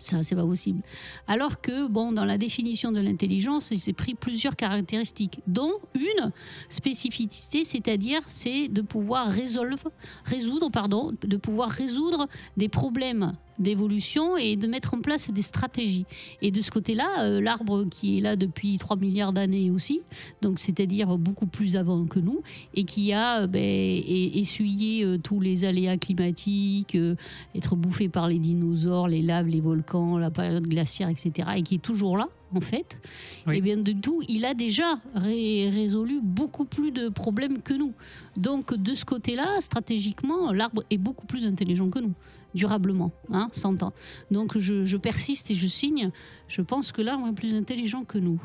Ça, c'est pas possible. Alors que, bon, dans la définition de l'intelligence, il s'est pris plusieurs caractéristiques, dont une spécificité, c'est-à-dire c'est de pouvoir résoudre, pardon, de pouvoir résoudre des problèmes d'évolution et de mettre en place des stratégies. Et de ce côté-là, euh, l'arbre qui est là depuis 3 milliards d'années aussi, donc c'est-à-dire beaucoup plus avant que nous, et qui a euh, ben, essuyé euh, tous les aléas climatiques, être bouffé par les dinosaures, les laves, les volcans, la période glaciaire, etc., et qui est toujours là, en fait, Oui. et bien de tout, il a déjà ré- résolu beaucoup plus de problèmes que nous. Donc de ce côté-là, stratégiquement, l'arbre est beaucoup plus intelligent que nous, durablement, hein, 100 ans. Donc je, je persiste et je signe, je pense que l'arbre est plus intelligent que nous.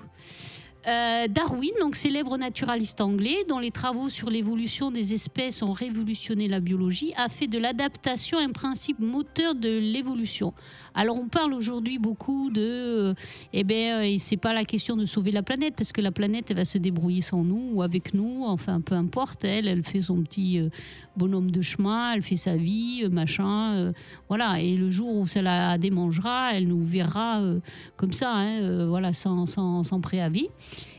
Euh, Darwin, donc célèbre naturaliste anglais, dont les travaux sur l'évolution des espèces ont révolutionné la biologie, a fait de l'adaptation un principe moteur de l'évolution. Alors on parle aujourd'hui beaucoup de, euh, eh ben, euh, c'est pas la question de sauver la planète parce que la planète elle va se débrouiller sans nous ou avec nous, enfin peu importe. Elle, elle fait son petit euh, bonhomme de chemin, elle fait sa vie, euh, machin, voilà. Et le jour où ça la démangera, elle nous verra comme ça, hein, voilà, sans, sans, sans préavis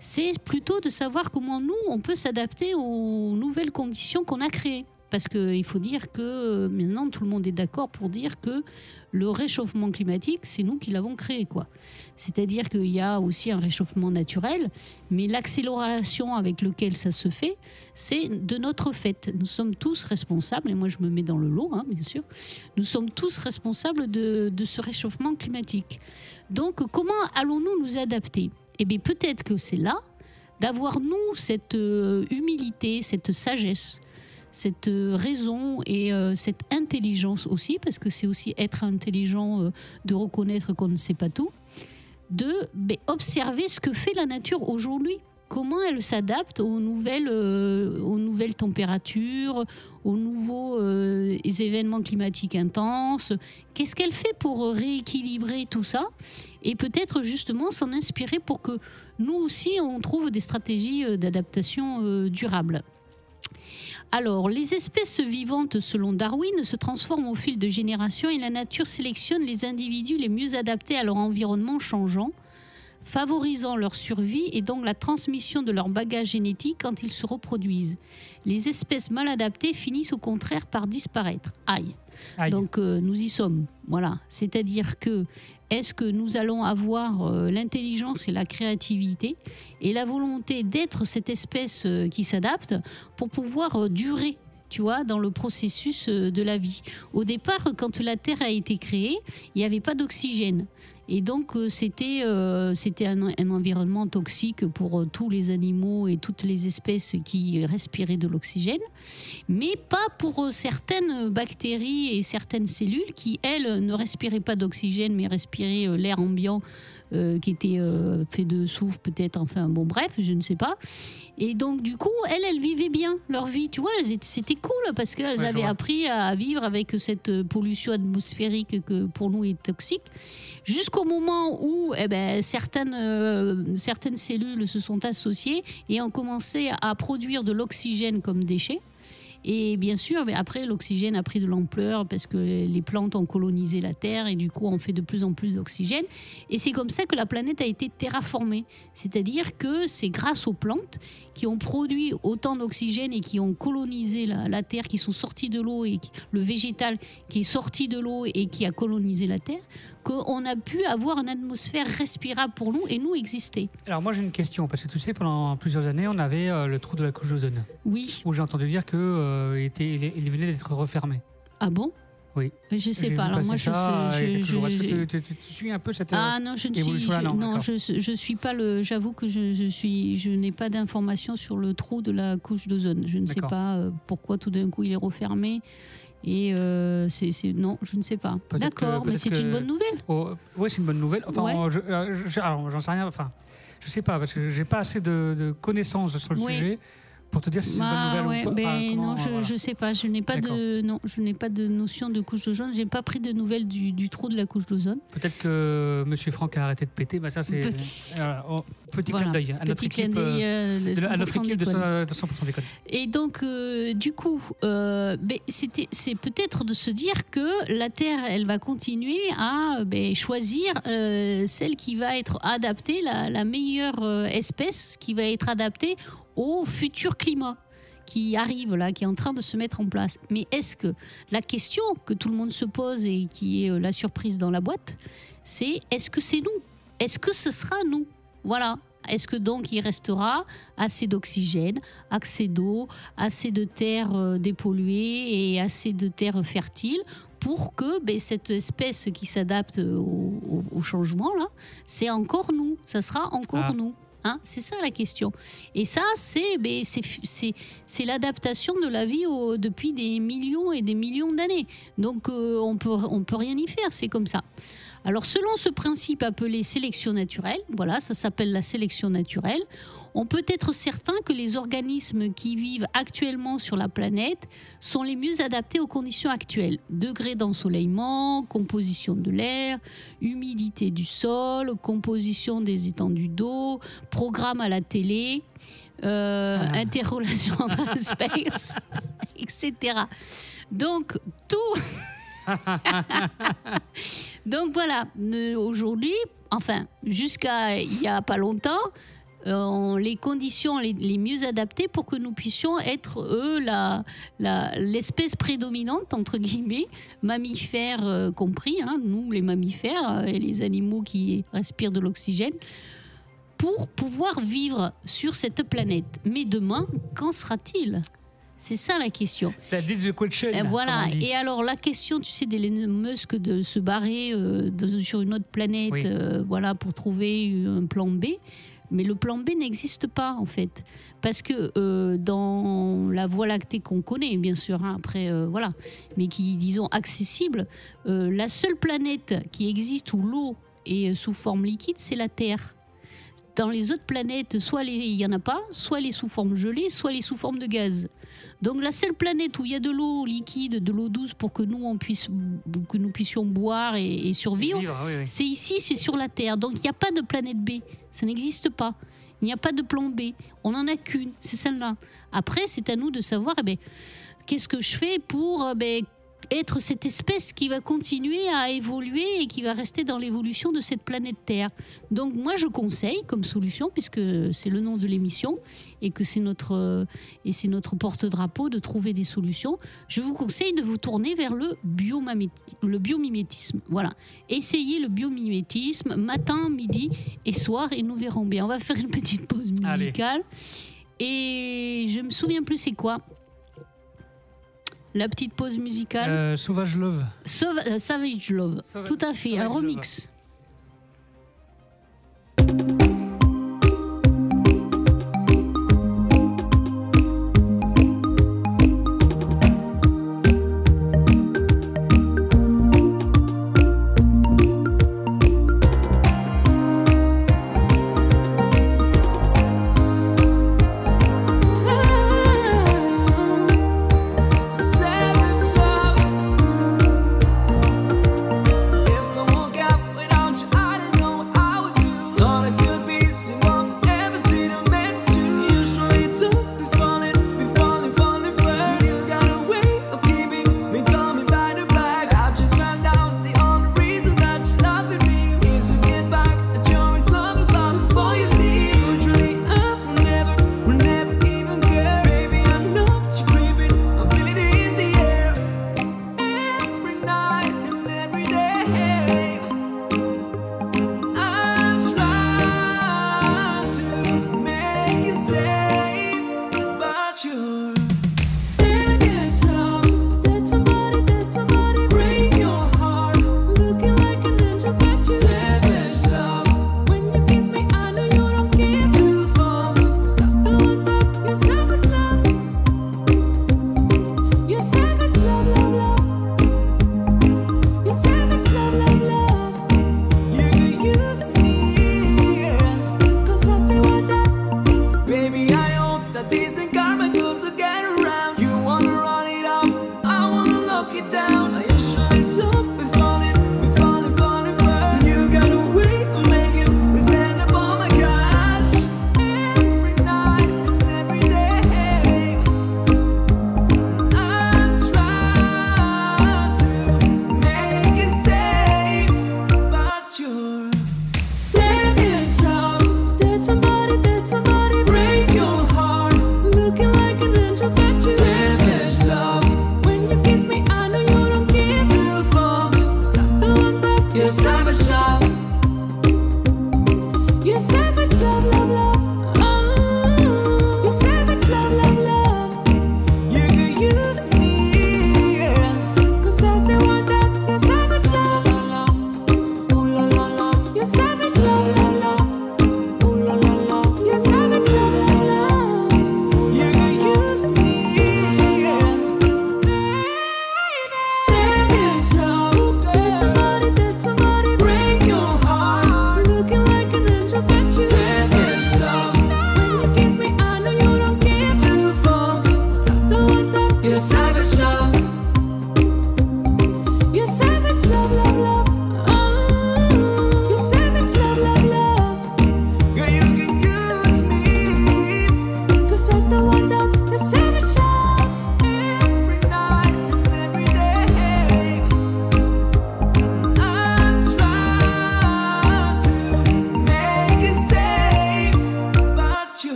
c'est plutôt de savoir comment nous, on peut s'adapter aux nouvelles conditions qu'on a créées. Parce qu'il faut dire que euh, maintenant, tout le monde est d'accord pour dire que le réchauffement climatique, c'est nous qui l'avons créé. quoi. C'est-à-dire qu'il y a aussi un réchauffement naturel, mais l'accélération avec laquelle ça se fait, c'est de notre fait. Nous sommes tous responsables, et moi je me mets dans le lot, hein, bien sûr, nous sommes tous responsables de, de ce réchauffement climatique. Donc comment allons-nous nous adapter? Eh bien peut-être que c'est là d'avoir nous cette euh, humilité, cette sagesse, cette euh, raison et euh, cette intelligence aussi, parce que c'est aussi être intelligent de reconnaître qu'on ne sait pas tout, de ben, observer ce que fait la nature aujourd'hui. Comment elle s'adapte aux nouvelles, euh, aux nouvelles températures, aux nouveaux euh, événements climatiques intenses. Qu'est-ce qu'elle fait pour rééquilibrer tout ça Et peut-être justement s'en inspirer pour que nous aussi, on trouve des stratégies euh, d'adaptation durables. Alors, les espèces vivantes, selon Darwin, se transforment au fil de générations et la nature sélectionne les individus les mieux adaptés à leur environnement changeant favorisant leur survie et donc la transmission de leur bagage génétique quand ils se reproduisent. Les espèces mal adaptées finissent au contraire par disparaître. Aïe. Aïe. Donc euh, nous y sommes. Voilà. C'est-à-dire que est-ce que nous allons avoir euh, l'intelligence et la créativité et la volonté d'être cette espèce euh, qui s'adapte pour pouvoir durer tu vois, dans le processus de la vie? Au départ, quand la Terre a été créée, il n'y avait pas d'oxygène. Et donc, euh, c'était euh, c'était un, un environnement toxique pour euh, tous les animaux et toutes les espèces qui respiraient de l'oxygène, mais pas pour certaines bactéries et certaines cellules qui, elles, ne respiraient pas d'oxygène, mais respiraient l'air ambiant euh, qui était euh, fait de soufre peut-être, enfin bon bref, je ne sais pas. Et donc du coup, elles, elles vivaient bien leur vie, tu vois, c'était cool parce qu'elles Ouais, avaient appris à vivre avec cette euh, pollution atmosphérique que pour nous est toxique, jusqu'au moment où eh ben, certaines, euh, certaines cellules se sont associées et ont commencé à produire de l'oxygène comme déchet. Et bien sûr, mais après, l'oxygène a pris de l'ampleur parce que les plantes ont colonisé la Terre et du coup, on fait de plus en plus d'oxygène. Et c'est comme ça que la planète a été terraformée. C'est-à-dire que c'est grâce aux plantes qui ont produit autant d'oxygène et qui ont colonisé la, la Terre, qui sont sorties de l'eau et qui- le végétal qui est sorti de l'eau et qui a colonisé la Terre, qu'on a pu avoir une atmosphère respirable pour nous et nous exister. Alors moi j'ai une question, parce que tu sais, pendant plusieurs années, on avait euh, le trou de la couche d'ozone, Oui. où j'ai entendu dire qu'il était, il, est- il venait d'être refermé. Ah bon? Oui. Je sais pas. Alors moi, je, a je, tu, suis un peu cette... euh, Ah non, je ne suis, je- non, je, je suis pas le. J'avoue que je, je suis, je n'ai pas d'informations sur le trou de la couche d'ozone. Je ne sais pas euh, pourquoi tout d'un coup il est refermé. Et euh, c'est, non, je ne sais pas. D'accord, mais c'est une bonne nouvelle. Oh, oui, c'est une bonne nouvelle. Enfin, Ouais. je, euh, je- j'en sais rien. Enfin, je sais pas parce que j'ai pas assez de, de connaissances sur le Oui. sujet pour te dire si c'est une bonne ouais, nouvelle ou pas. Ben non, je, voilà. je sais pas. Je n'ai pas de, non, je n'ai pas de notion de couche d'ozone. J'ai pas pris de nouvelles du, du trou de la couche d'ozone. Peut-être que Monsieur Franck a arrêté de péter. Bah ça c'est Petit- voilà, oh, petit Voilà. clin d'œil à notre équipe. d'œil, euh, euh, de à notre 100% équipe de, déconne. 100% de 100% déconne. Et donc, euh, du coup, euh, ben, c'était, c'est peut-être de se dire que la Terre, elle va continuer à ben, choisir euh, celle qui va être adaptée, la, la meilleure euh, espèce qui va être adaptée au futur climat qui arrive là, qui est en train de se mettre en place. Mais est-ce que la question que tout le monde se pose et qui est euh, la surprise dans la boîte, c'est est-ce que c'est nous? Est-ce que ce sera nous? Voilà. Est-ce que donc il restera assez d'oxygène, assez d'eau, assez de terres euh, dépolluées et assez de terres fertiles pour que ben, cette espèce qui s'adapte au, au- au changement, là, c'est encore nous, ça sera encore Ah. nous. Hein, c'est ça la question. Et ça, c'est ben, l'adaptation de la vie depuis des millions et des millions d'années. Donc euh, on peut, on peut rien y faire, c'est comme ça. Alors selon ce principe appelé sélection naturelle, voilà, ça s'appelle la sélection naturelle, on peut être certain que les organismes qui vivent actuellement sur la planète sont les mieux adaptés aux conditions actuelles. Degré d'ensoleillement, composition de l'air, humidité du sol, composition des étendues d'eau, programme à la télé, euh, Ah. interrelation entre <laughs> espèces, etc. Donc tout. <laughs> <laughs> Donc voilà, aujourd'hui, enfin jusqu'à il y a pas longtemps, euh, les conditions les, mieux adaptées pour que nous puissions être eux la la- l'espèce prédominante entre guillemets, mammifères euh, compris, hein, nous les mammifères euh, et les animaux qui respirent de l'oxygène pour pouvoir vivre sur cette planète. Mais demain, qu'en sera-t-il? C'est ça la question. T'as dit the question. Et voilà. Et alors la question, tu sais, d'Elon Musk de se barrer euh, sur une autre planète, Oui. euh, voilà, pour trouver un plan B. Mais le plan B n'existe pas en fait, parce que euh, dans la Voie lactée qu'on connaît, bien sûr, hein, après voilà, mais qui disons accessible, la seule planète qui existe où l'eau est sous forme liquide, c'est la Terre. Dans les autres planètes, soit les- il y en a pas, soit est sous forme gelée, soit est sous forme de gaz. Donc la seule planète où il y a de l'eau liquide, de l'eau douce pour que nous on puisse que nous puissions boire et, et survivre, Vivre, oui, oui. c'est ici, c'est sur la Terre. Donc il n'y a pas de planète B, ça n'existe pas. Il n'y a pas de plan B. On n'en a qu'une, c'est celle-là. Après, c'est à nous de savoir, eh ben, qu'est-ce que je fais pour eh être cette espèce qui va continuer à évoluer et qui va rester dans l'évolution de cette planète Terre. Donc moi je conseille comme solution, puisque c'est le nom de l'émission et que c'est notre, euh, notre porte-drapeau de trouver des solutions, je vous conseille de vous tourner vers le, biomimétisme. Voilà. Essayez le biomimétisme matin, midi et soir et nous verrons bien. On va faire une petite pause musicale. Et je me souviens plus c'est quoi. La petite pause musicale. Euh, Sauvage Love. Euh, Savage Love. Tout à fait, un remix.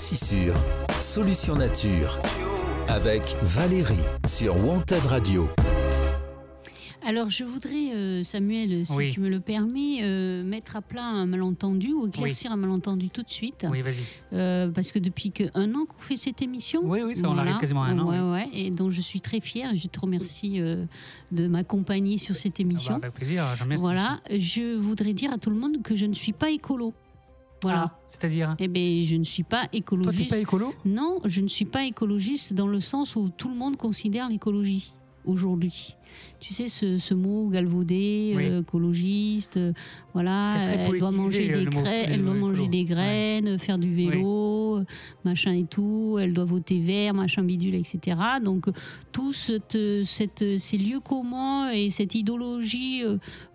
si sûr. Solution Nature avec Valérie sur Wanted Radio. Alors, je voudrais, euh, Samuel, si tu me le permets, euh, mettre à plat un malentendu ou éclaircir un malentendu tout de suite. Oui, vas-y. Euh, parce que depuis que un an qu'on fait cette émission. Oui, oui, ça, voilà. on arrive quasiment à un an. Hein. Ouais, et donc je suis très fière je te remercie de m'accompagner sur cette émission. Ah bah, avec plaisir, Voilà, je voudrais dire à tout le monde que je ne suis pas écolo. Voilà. Ah, C'est-à-dire Eh bien, je ne suis pas Toi, t'es écologiste. pas écolo? Non, je ne suis pas écologiste dans le sens où tout le monde considère l'écologie aujourd'hui. Tu sais, ce, ce mot galvaudé, Oui. euh, écologiste, euh, voilà, elle doit manger euh, des mot- elle doit manger des graines, faire du vélo, machin et tout, elle doit voter vert, machin bidule, etc. Donc, tout cette, cette- ces lieux communs et cette idéologie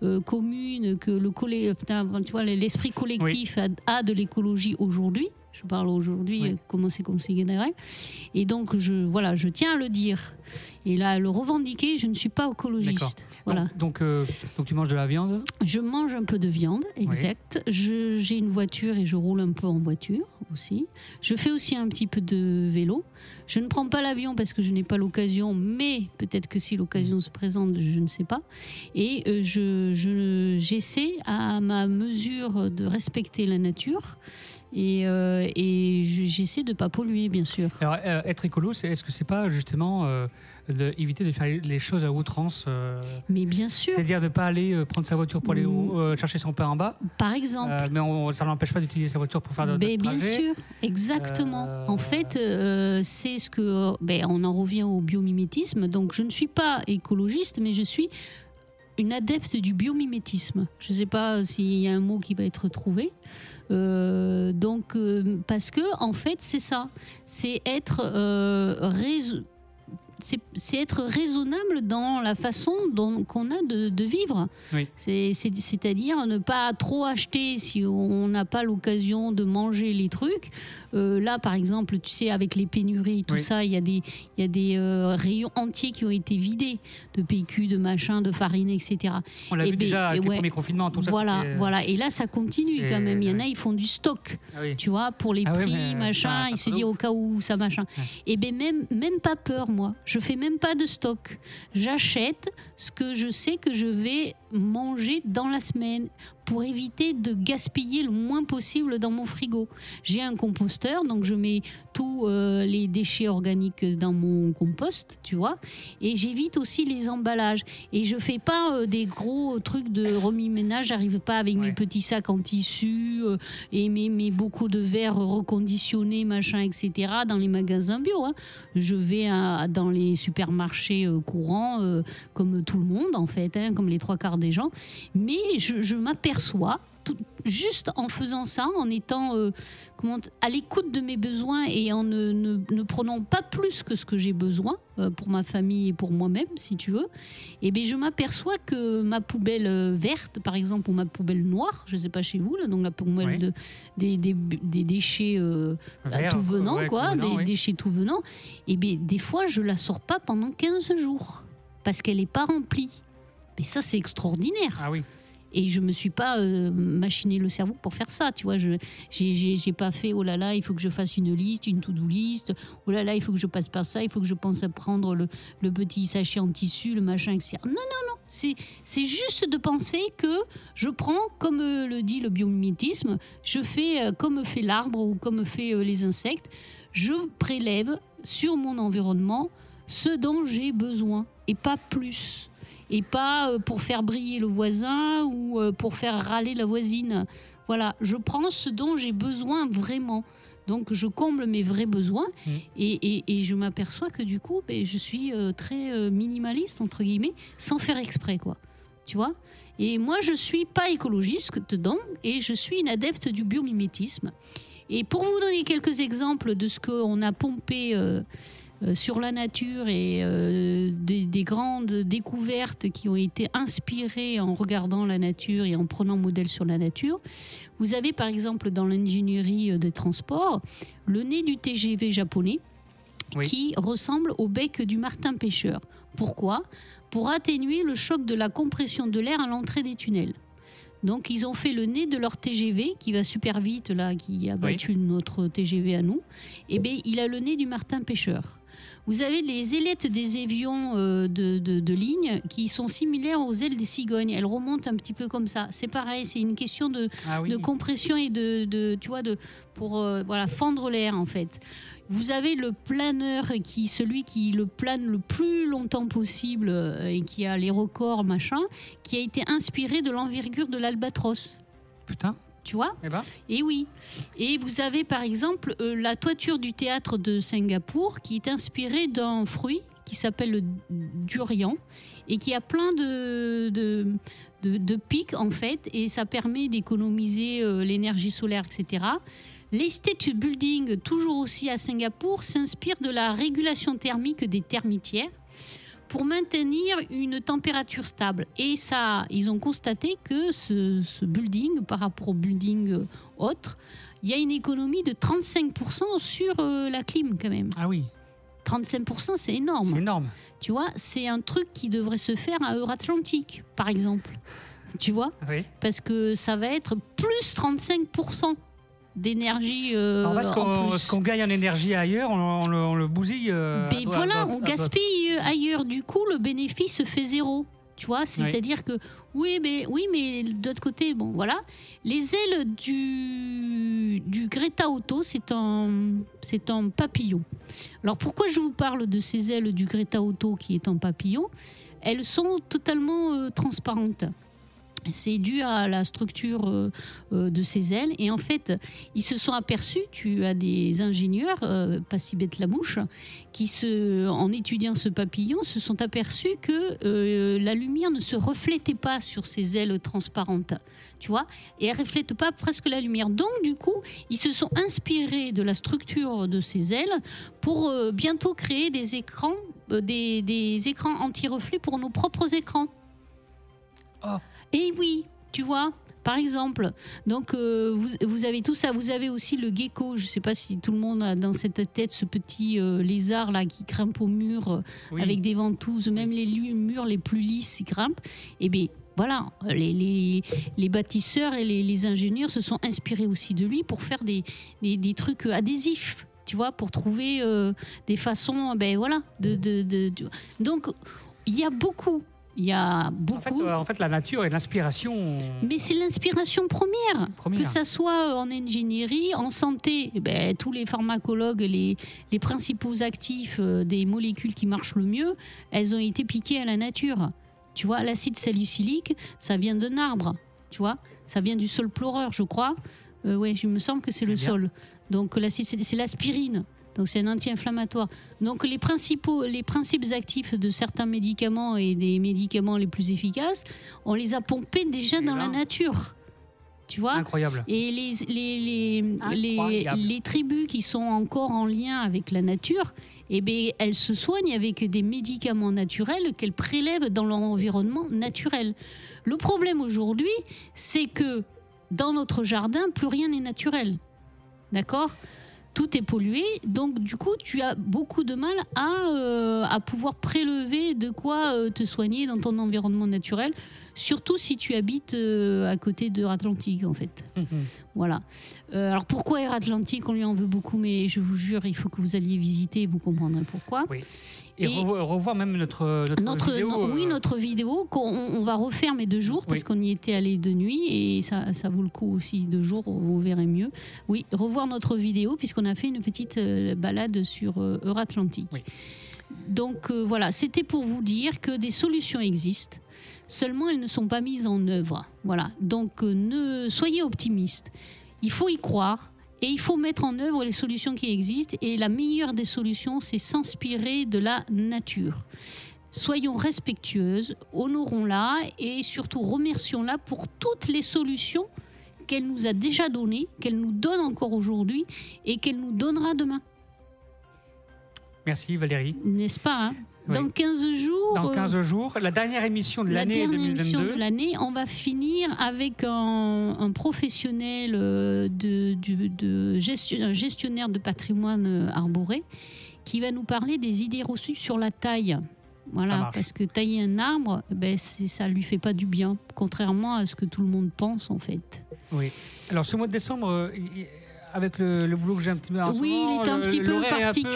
euh, commune que le collé- enfin, tu vois, l'esprit collectif a, a de l'écologie aujourd'hui. Je parle aujourd'hui, Oui. comment c'est considéré. Et donc, je, voilà, je tiens à le dire. Et là, le revendiquer, je ne suis pas écologiste. Voilà. Donc, donc, euh, donc tu manges de la viande? Je mange un peu de viande, exact. Je- J'ai une voiture et je roule un peu en voiture aussi. Je fais aussi un petit peu de vélo. Je ne prends pas l'avion parce que je n'ai pas l'occasion, mais peut-être que si l'occasion se présente, je ne sais pas. Et euh, je- je- j'essaie à ma mesure de respecter la nature et, euh, et j'essaie de ne pas polluer, bien sûr. Alors, euh, être écolo, est-ce que c'est pas justement euh, de éviter de faire les choses à outrance euh, Mais bien sûr, C'est-à-dire de ne pas aller prendre sa voiture pour aller Mm. chercher son pain en bas, par exemple. mais on- ça n'empêche pas d'utiliser sa voiture pour faire de, Ben, bien sûr, exactement. En fait, c'est ce que. Ben, on en revient au biomimétisme. Donc, je ne suis pas écologiste, mais je suis une adepte du biomimétisme. Je ne sais pas s'il y a un mot qui va être trouvé. Euh, donc, euh, parce que, en fait, c'est ça. C'est être. C'est être raisonnable dans la façon dont qu'on a de, de vivre. Oui. C'est- c'est- C'est-à-dire ne pas trop acheter si on n'a pas l'occasion de manger les trucs. Euh, là, par exemple, tu sais, avec les pénuries, tout Oui. ça, il y a des, y a des euh, rayons entiers qui ont été vidés de PQ, de machin, de farine, etc. On l'a Eh vu ben, déjà avec et les ouais. premiers confinements, tout ça. voilà, euh, voilà. Et là, ça continue quand même. Il y en a, ils font du stock ah oui. tu vois, pour les Ah prix, machin, ça- ça il se ouf. au cas où ça machin. Ouais. Et bien même, même pas peur, moi. Je fais même pas de stock. J'achète ce que je sais que je vais manger dans la semaine pour éviter de gaspiller le moins possible dans mon frigo. J'ai un composteur, donc je mets tous euh, les déchets organiques dans mon compost, tu vois, et j'évite aussi les emballages. Et je fais pas euh, des gros trucs de remis-ménage, j'arrive pas avec mes petits sacs en tissu euh, et mes, mes beaucoup de verres reconditionnés, machin, etc., dans les magasins bio. hein. Je vais à- dans les supermarchés courants, comme tout le monde, en fait, hein, comme les trois quarts des gens. Mais je, je m'aperçois, juste en faisant ça, en étant euh, comment, à l'écoute de mes besoins et en ne, ne- ne prenant pas plus que ce que j'ai besoin euh, pour ma famille et pour moi-même, si tu veux, et bien je m'aperçois que ma poubelle euh, verte, par exemple, ou ma poubelle noire, je ne sais pas chez vous, là, donc la poubelle Oui. de- des, des- des déchets euh, Vert, tout venant, ouais, quoi, tout venant, des oui. déchets tout venant, et bien des fois je la sors pas pendant 15 jours parce qu'elle n'est pas remplie. Mais ça c'est extraordinaire. Ah oui. Et je me suis pas euh, machiné le cerveau pour faire ça, tu vois. Je j'ai- pas fait oh là là, il faut que je fasse une liste, une to-do list. Oh là là, il faut que je passe par ça, il faut que je pense à prendre le, petit sachet en tissu, le machin, etc. Non, non, non. C'est juste de penser que je prends, comme euh, le dit le biomimétisme, je fais euh, comme fait l'arbre ou comme fait les insectes. Je prélève sur mon environnement ce dont j'ai besoin et pas plus et pas euh, pour faire briller le voisin ou euh, pour faire râler la voisine. Voilà, je prends ce dont j'ai besoin vraiment. Donc je comble mes vrais besoins Mm. et, et- et je m'aperçois que du coup, ben, je suis euh, très minimaliste, entre guillemets, sans faire exprès, quoi. Tu vois? Et moi, je suis pas écologiste dedans et je suis une adepte du biomimétisme. Et pour vous donner quelques exemples de ce qu'on a pompé euh, euh, sur la nature et euh, des, des grandes découvertes qui ont été inspirées en regardant la nature et en prenant modèle sur la nature. Vous avez par exemple dans l'ingénierie euh, des transports le nez du TGV japonais Oui. qui ressemble au bec du martin pêcheur. Pourquoi? Pour atténuer le choc de la compression de l'air à l'entrée des tunnels. Donc ils ont fait le nez de leur TGV qui va super vite là, qui a battu notre TGV à nous. Et bien il a le nez du martin pêcheur. Vous avez les ailettes des évions euh, de, de, de ligne qui sont similaires aux ailes des cigognes. Elles remontent un petit peu comme ça. C'est pareil, c'est une question de, Ah oui. de compression et de, de tu vois, de, pour euh, voilà, fendre l'air en fait. Vous avez le planeur qui, celui qui le plane le plus longtemps possible euh, et qui a les records machin, qui a été inspiré de l'envergure de l'albatros. Putain. Tu vois Eh ben. Et oui. Et vous avez par exemple euh, la toiture du théâtre de Singapour qui est inspirée d'un fruit qui s'appelle le durian et qui a plein de, de, de- de pics en fait et ça permet d'économiser euh, l'énergie solaire, etc. Les state building, toujours aussi à Singapour, s'inspire de la régulation thermique des termitières pour maintenir une température stable. Et ça, ils ont constaté que ce, ce building, par rapport au building euh, autre, il y a une économie de 35% sur euh, la clim quand même. Ah oui, 35%, c'est c'est énorme. énorme. Tu vois, c'est un truc qui devrait se faire à Euratlantique, par exemple. <laughs> Tu vois Oui. Parce que ça va être plus 35% d'énergie euh, en qu'on- ce qu'on gagne en énergie ailleurs, on, on le, on le bousille. euh, Mais à droite- voilà, on gaspille euh, ailleurs. Du coup, le bénéfice fait zéro. Tu vois, c'est-à-dire que oui, mais oui, mais d'autre côté, bon, voilà, les ailes du du Greta Auto, c'est un c'est un papillon. Alors pourquoi je vous parle de ces ailes du Greta Auto qui est un papillon? Elles sont totalement euh, transparentes. C'est dû à la structure euh, euh, de ces ailes. Et en fait, ils se sont aperçus, tu as des ingénieurs, euh, pas si bête la mouche, qui, en étudiant ce papillon, se sont aperçus que la lumière ne se reflétait pas sur ces ailes transparentes, tu vois, et elle reflète pas presque la lumière. Donc, du coup, ils se sont inspirés de la structure de ces ailes pour bientôt créer des écrans, des écrans anti-reflets pour nos propres écrans. Oh. Et oui, tu vois. Par exemple, donc euh, vous, vous avez tout ça. Vous avez aussi le gecko. Je ne sais pas si tout le monde a dans cette tête ce petit euh, lézard là qui grimpe au mur euh, Oui. avec des ventouses. Même les murs les plus lisses, ils grimpent. Et bien voilà, les, les, les bâtisseurs et les, les ingénieurs se sont inspirés aussi de lui pour faire des, des, des trucs adhésifs. Tu vois, pour trouver des façons, ben voilà, de, de, de- de- donc il y a beaucoup, il y a En beaucoup. fait, euh, en fait, la nature et l'inspiration. Mais c'est l'inspiration première. Première. Que ça soit en ingénierie, en santé, eh ben, tous les pharmacologues, les, les principaux actifs euh, des molécules qui marchent le mieux, elles ont été piquées à la nature. Tu vois, l'acide salicylique, ça vient d'un arbre. Tu vois, ça vient du sol pleureur, je crois. Euh, ouais, je me semble que c'est le Bien. sol. Donc l'acide, c'est l'aspirine. Donc c'est un anti-inflammatoire. Donc les principaux, les principes actifs de certains médicaments et des médicaments les plus efficaces, on les a pompés déjà Et dans là- la nature. Tu vois? Incroyable. et les, les, les, les, Incroyable. les tribus qui sont encore en lien avec la nature, eh bien, elles se soignent avec des médicaments naturels qu'elles prélèvent dans leur environnement naturel. Le problème aujourd'hui, c'est que dans notre jardin, plus rien n'est naturel. D'accord? Tout est pollué, donc du coup tu as beaucoup de mal à, euh, pouvoir prélever de quoi euh, te soigner dans ton environnement naturel, surtout si tu habites euh, à côté de Atlantique en fait. Mhm. Voilà. Euh, alors pourquoi Air Atlantique? On lui en veut beaucoup, mais je vous jure, il faut que vous alliez visiter et vous comprendrez pourquoi. Oui. Et, Et- revo- revoir même notre, notre, Notre, vidéo. no- oui, euh, notre vidéo qu'on on va refaire mais de jour parce Oui. qu'on y était allé de nuit et ça, ça vaut le coup aussi de jour, vous verrez mieux. Oui, revoir notre vidéo puisqu'on a fait une petite euh, balade sur euh, Euratlantique. Oui. Donc euh, voilà, c'était pour vous dire que des solutions existent, seulement elles ne sont pas mises en œuvre. Voilà, donc euh, ne soyez optimistes. Il faut y croire. Et il faut mettre en œuvre les solutions qui existent. Et la meilleure des solutions, c'est s'inspirer de la nature. Soyons respectueuses, honorons-la et surtout remercions-la pour toutes les solutions qu'elle nous a déjà données, qu'elle nous donne encore aujourd'hui et qu'elle nous donnera demain. Merci Valérie. N'est-ce pas hein? Oui. Dans 15 jours, Dans euh, 15 jours, la dernière émission de la l'année dernière émission 2022. de l'année, on va finir avec un, un professionnel euh, de, gestion- gestionnaire de patrimoine euh, arboré qui va nous parler des idées reçues sur la taille. Voilà, parce que tailler un arbre, ben, ça lui fait pas du bien, contrairement à ce que tout le monde pense en fait. Oui. Alors ce mois de décembre, euh, avec le, le boulot que j'ai un petit peu en Oui, il est un le- petit peu particulier,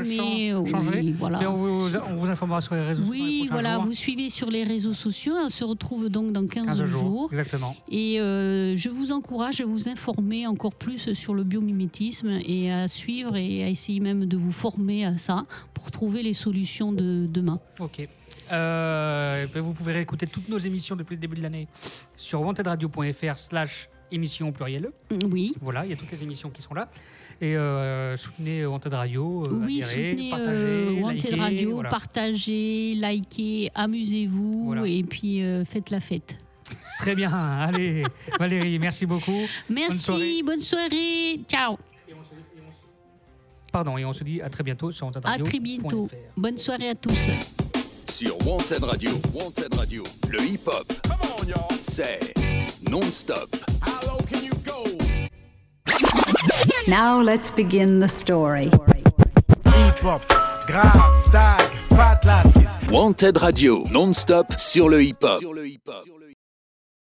euh, mais oui, voilà. Mais on vous, on vous informera sur les réseaux Oui, voilà, jours. vous suivez sur les réseaux sociaux. On se retrouve donc dans 15, 15 jours. jours. Exactement. Et euh, je vous encourage à vous informer encore plus sur le biomimétisme et à suivre et à essayer même de vous former à ça pour trouver les solutions de demain. Ok. Euh, vous pouvez réécouter toutes nos émissions depuis le début de l'année sur wantedradio.fr slash émission au pluriel. Oui. Voilà, il y a toutes les émissions qui sont là. Et euh, soutenez Wanted Radio. euh, Oui, adhérez, soutenez partagez, Wanted likez, Radio, voilà. partagez, likez, amusez-vous Voilà. et puis faites la fête. Très bien. <laughs> Allez, Valérie, merci beaucoup. Merci, soirée. bonne soirée, ciao, Pardon, et on se dit à très bientôt sur Wanted à Radio. très bientôt. Bonne soirée à tous. Sur Wanted Radio, Wanted Radio, le hip-hop, c'est non-stop. Now let's begin the story. Hip-hop, grave, tag, fat lasses. Wanted Radio, non-stop sur le hip-hop.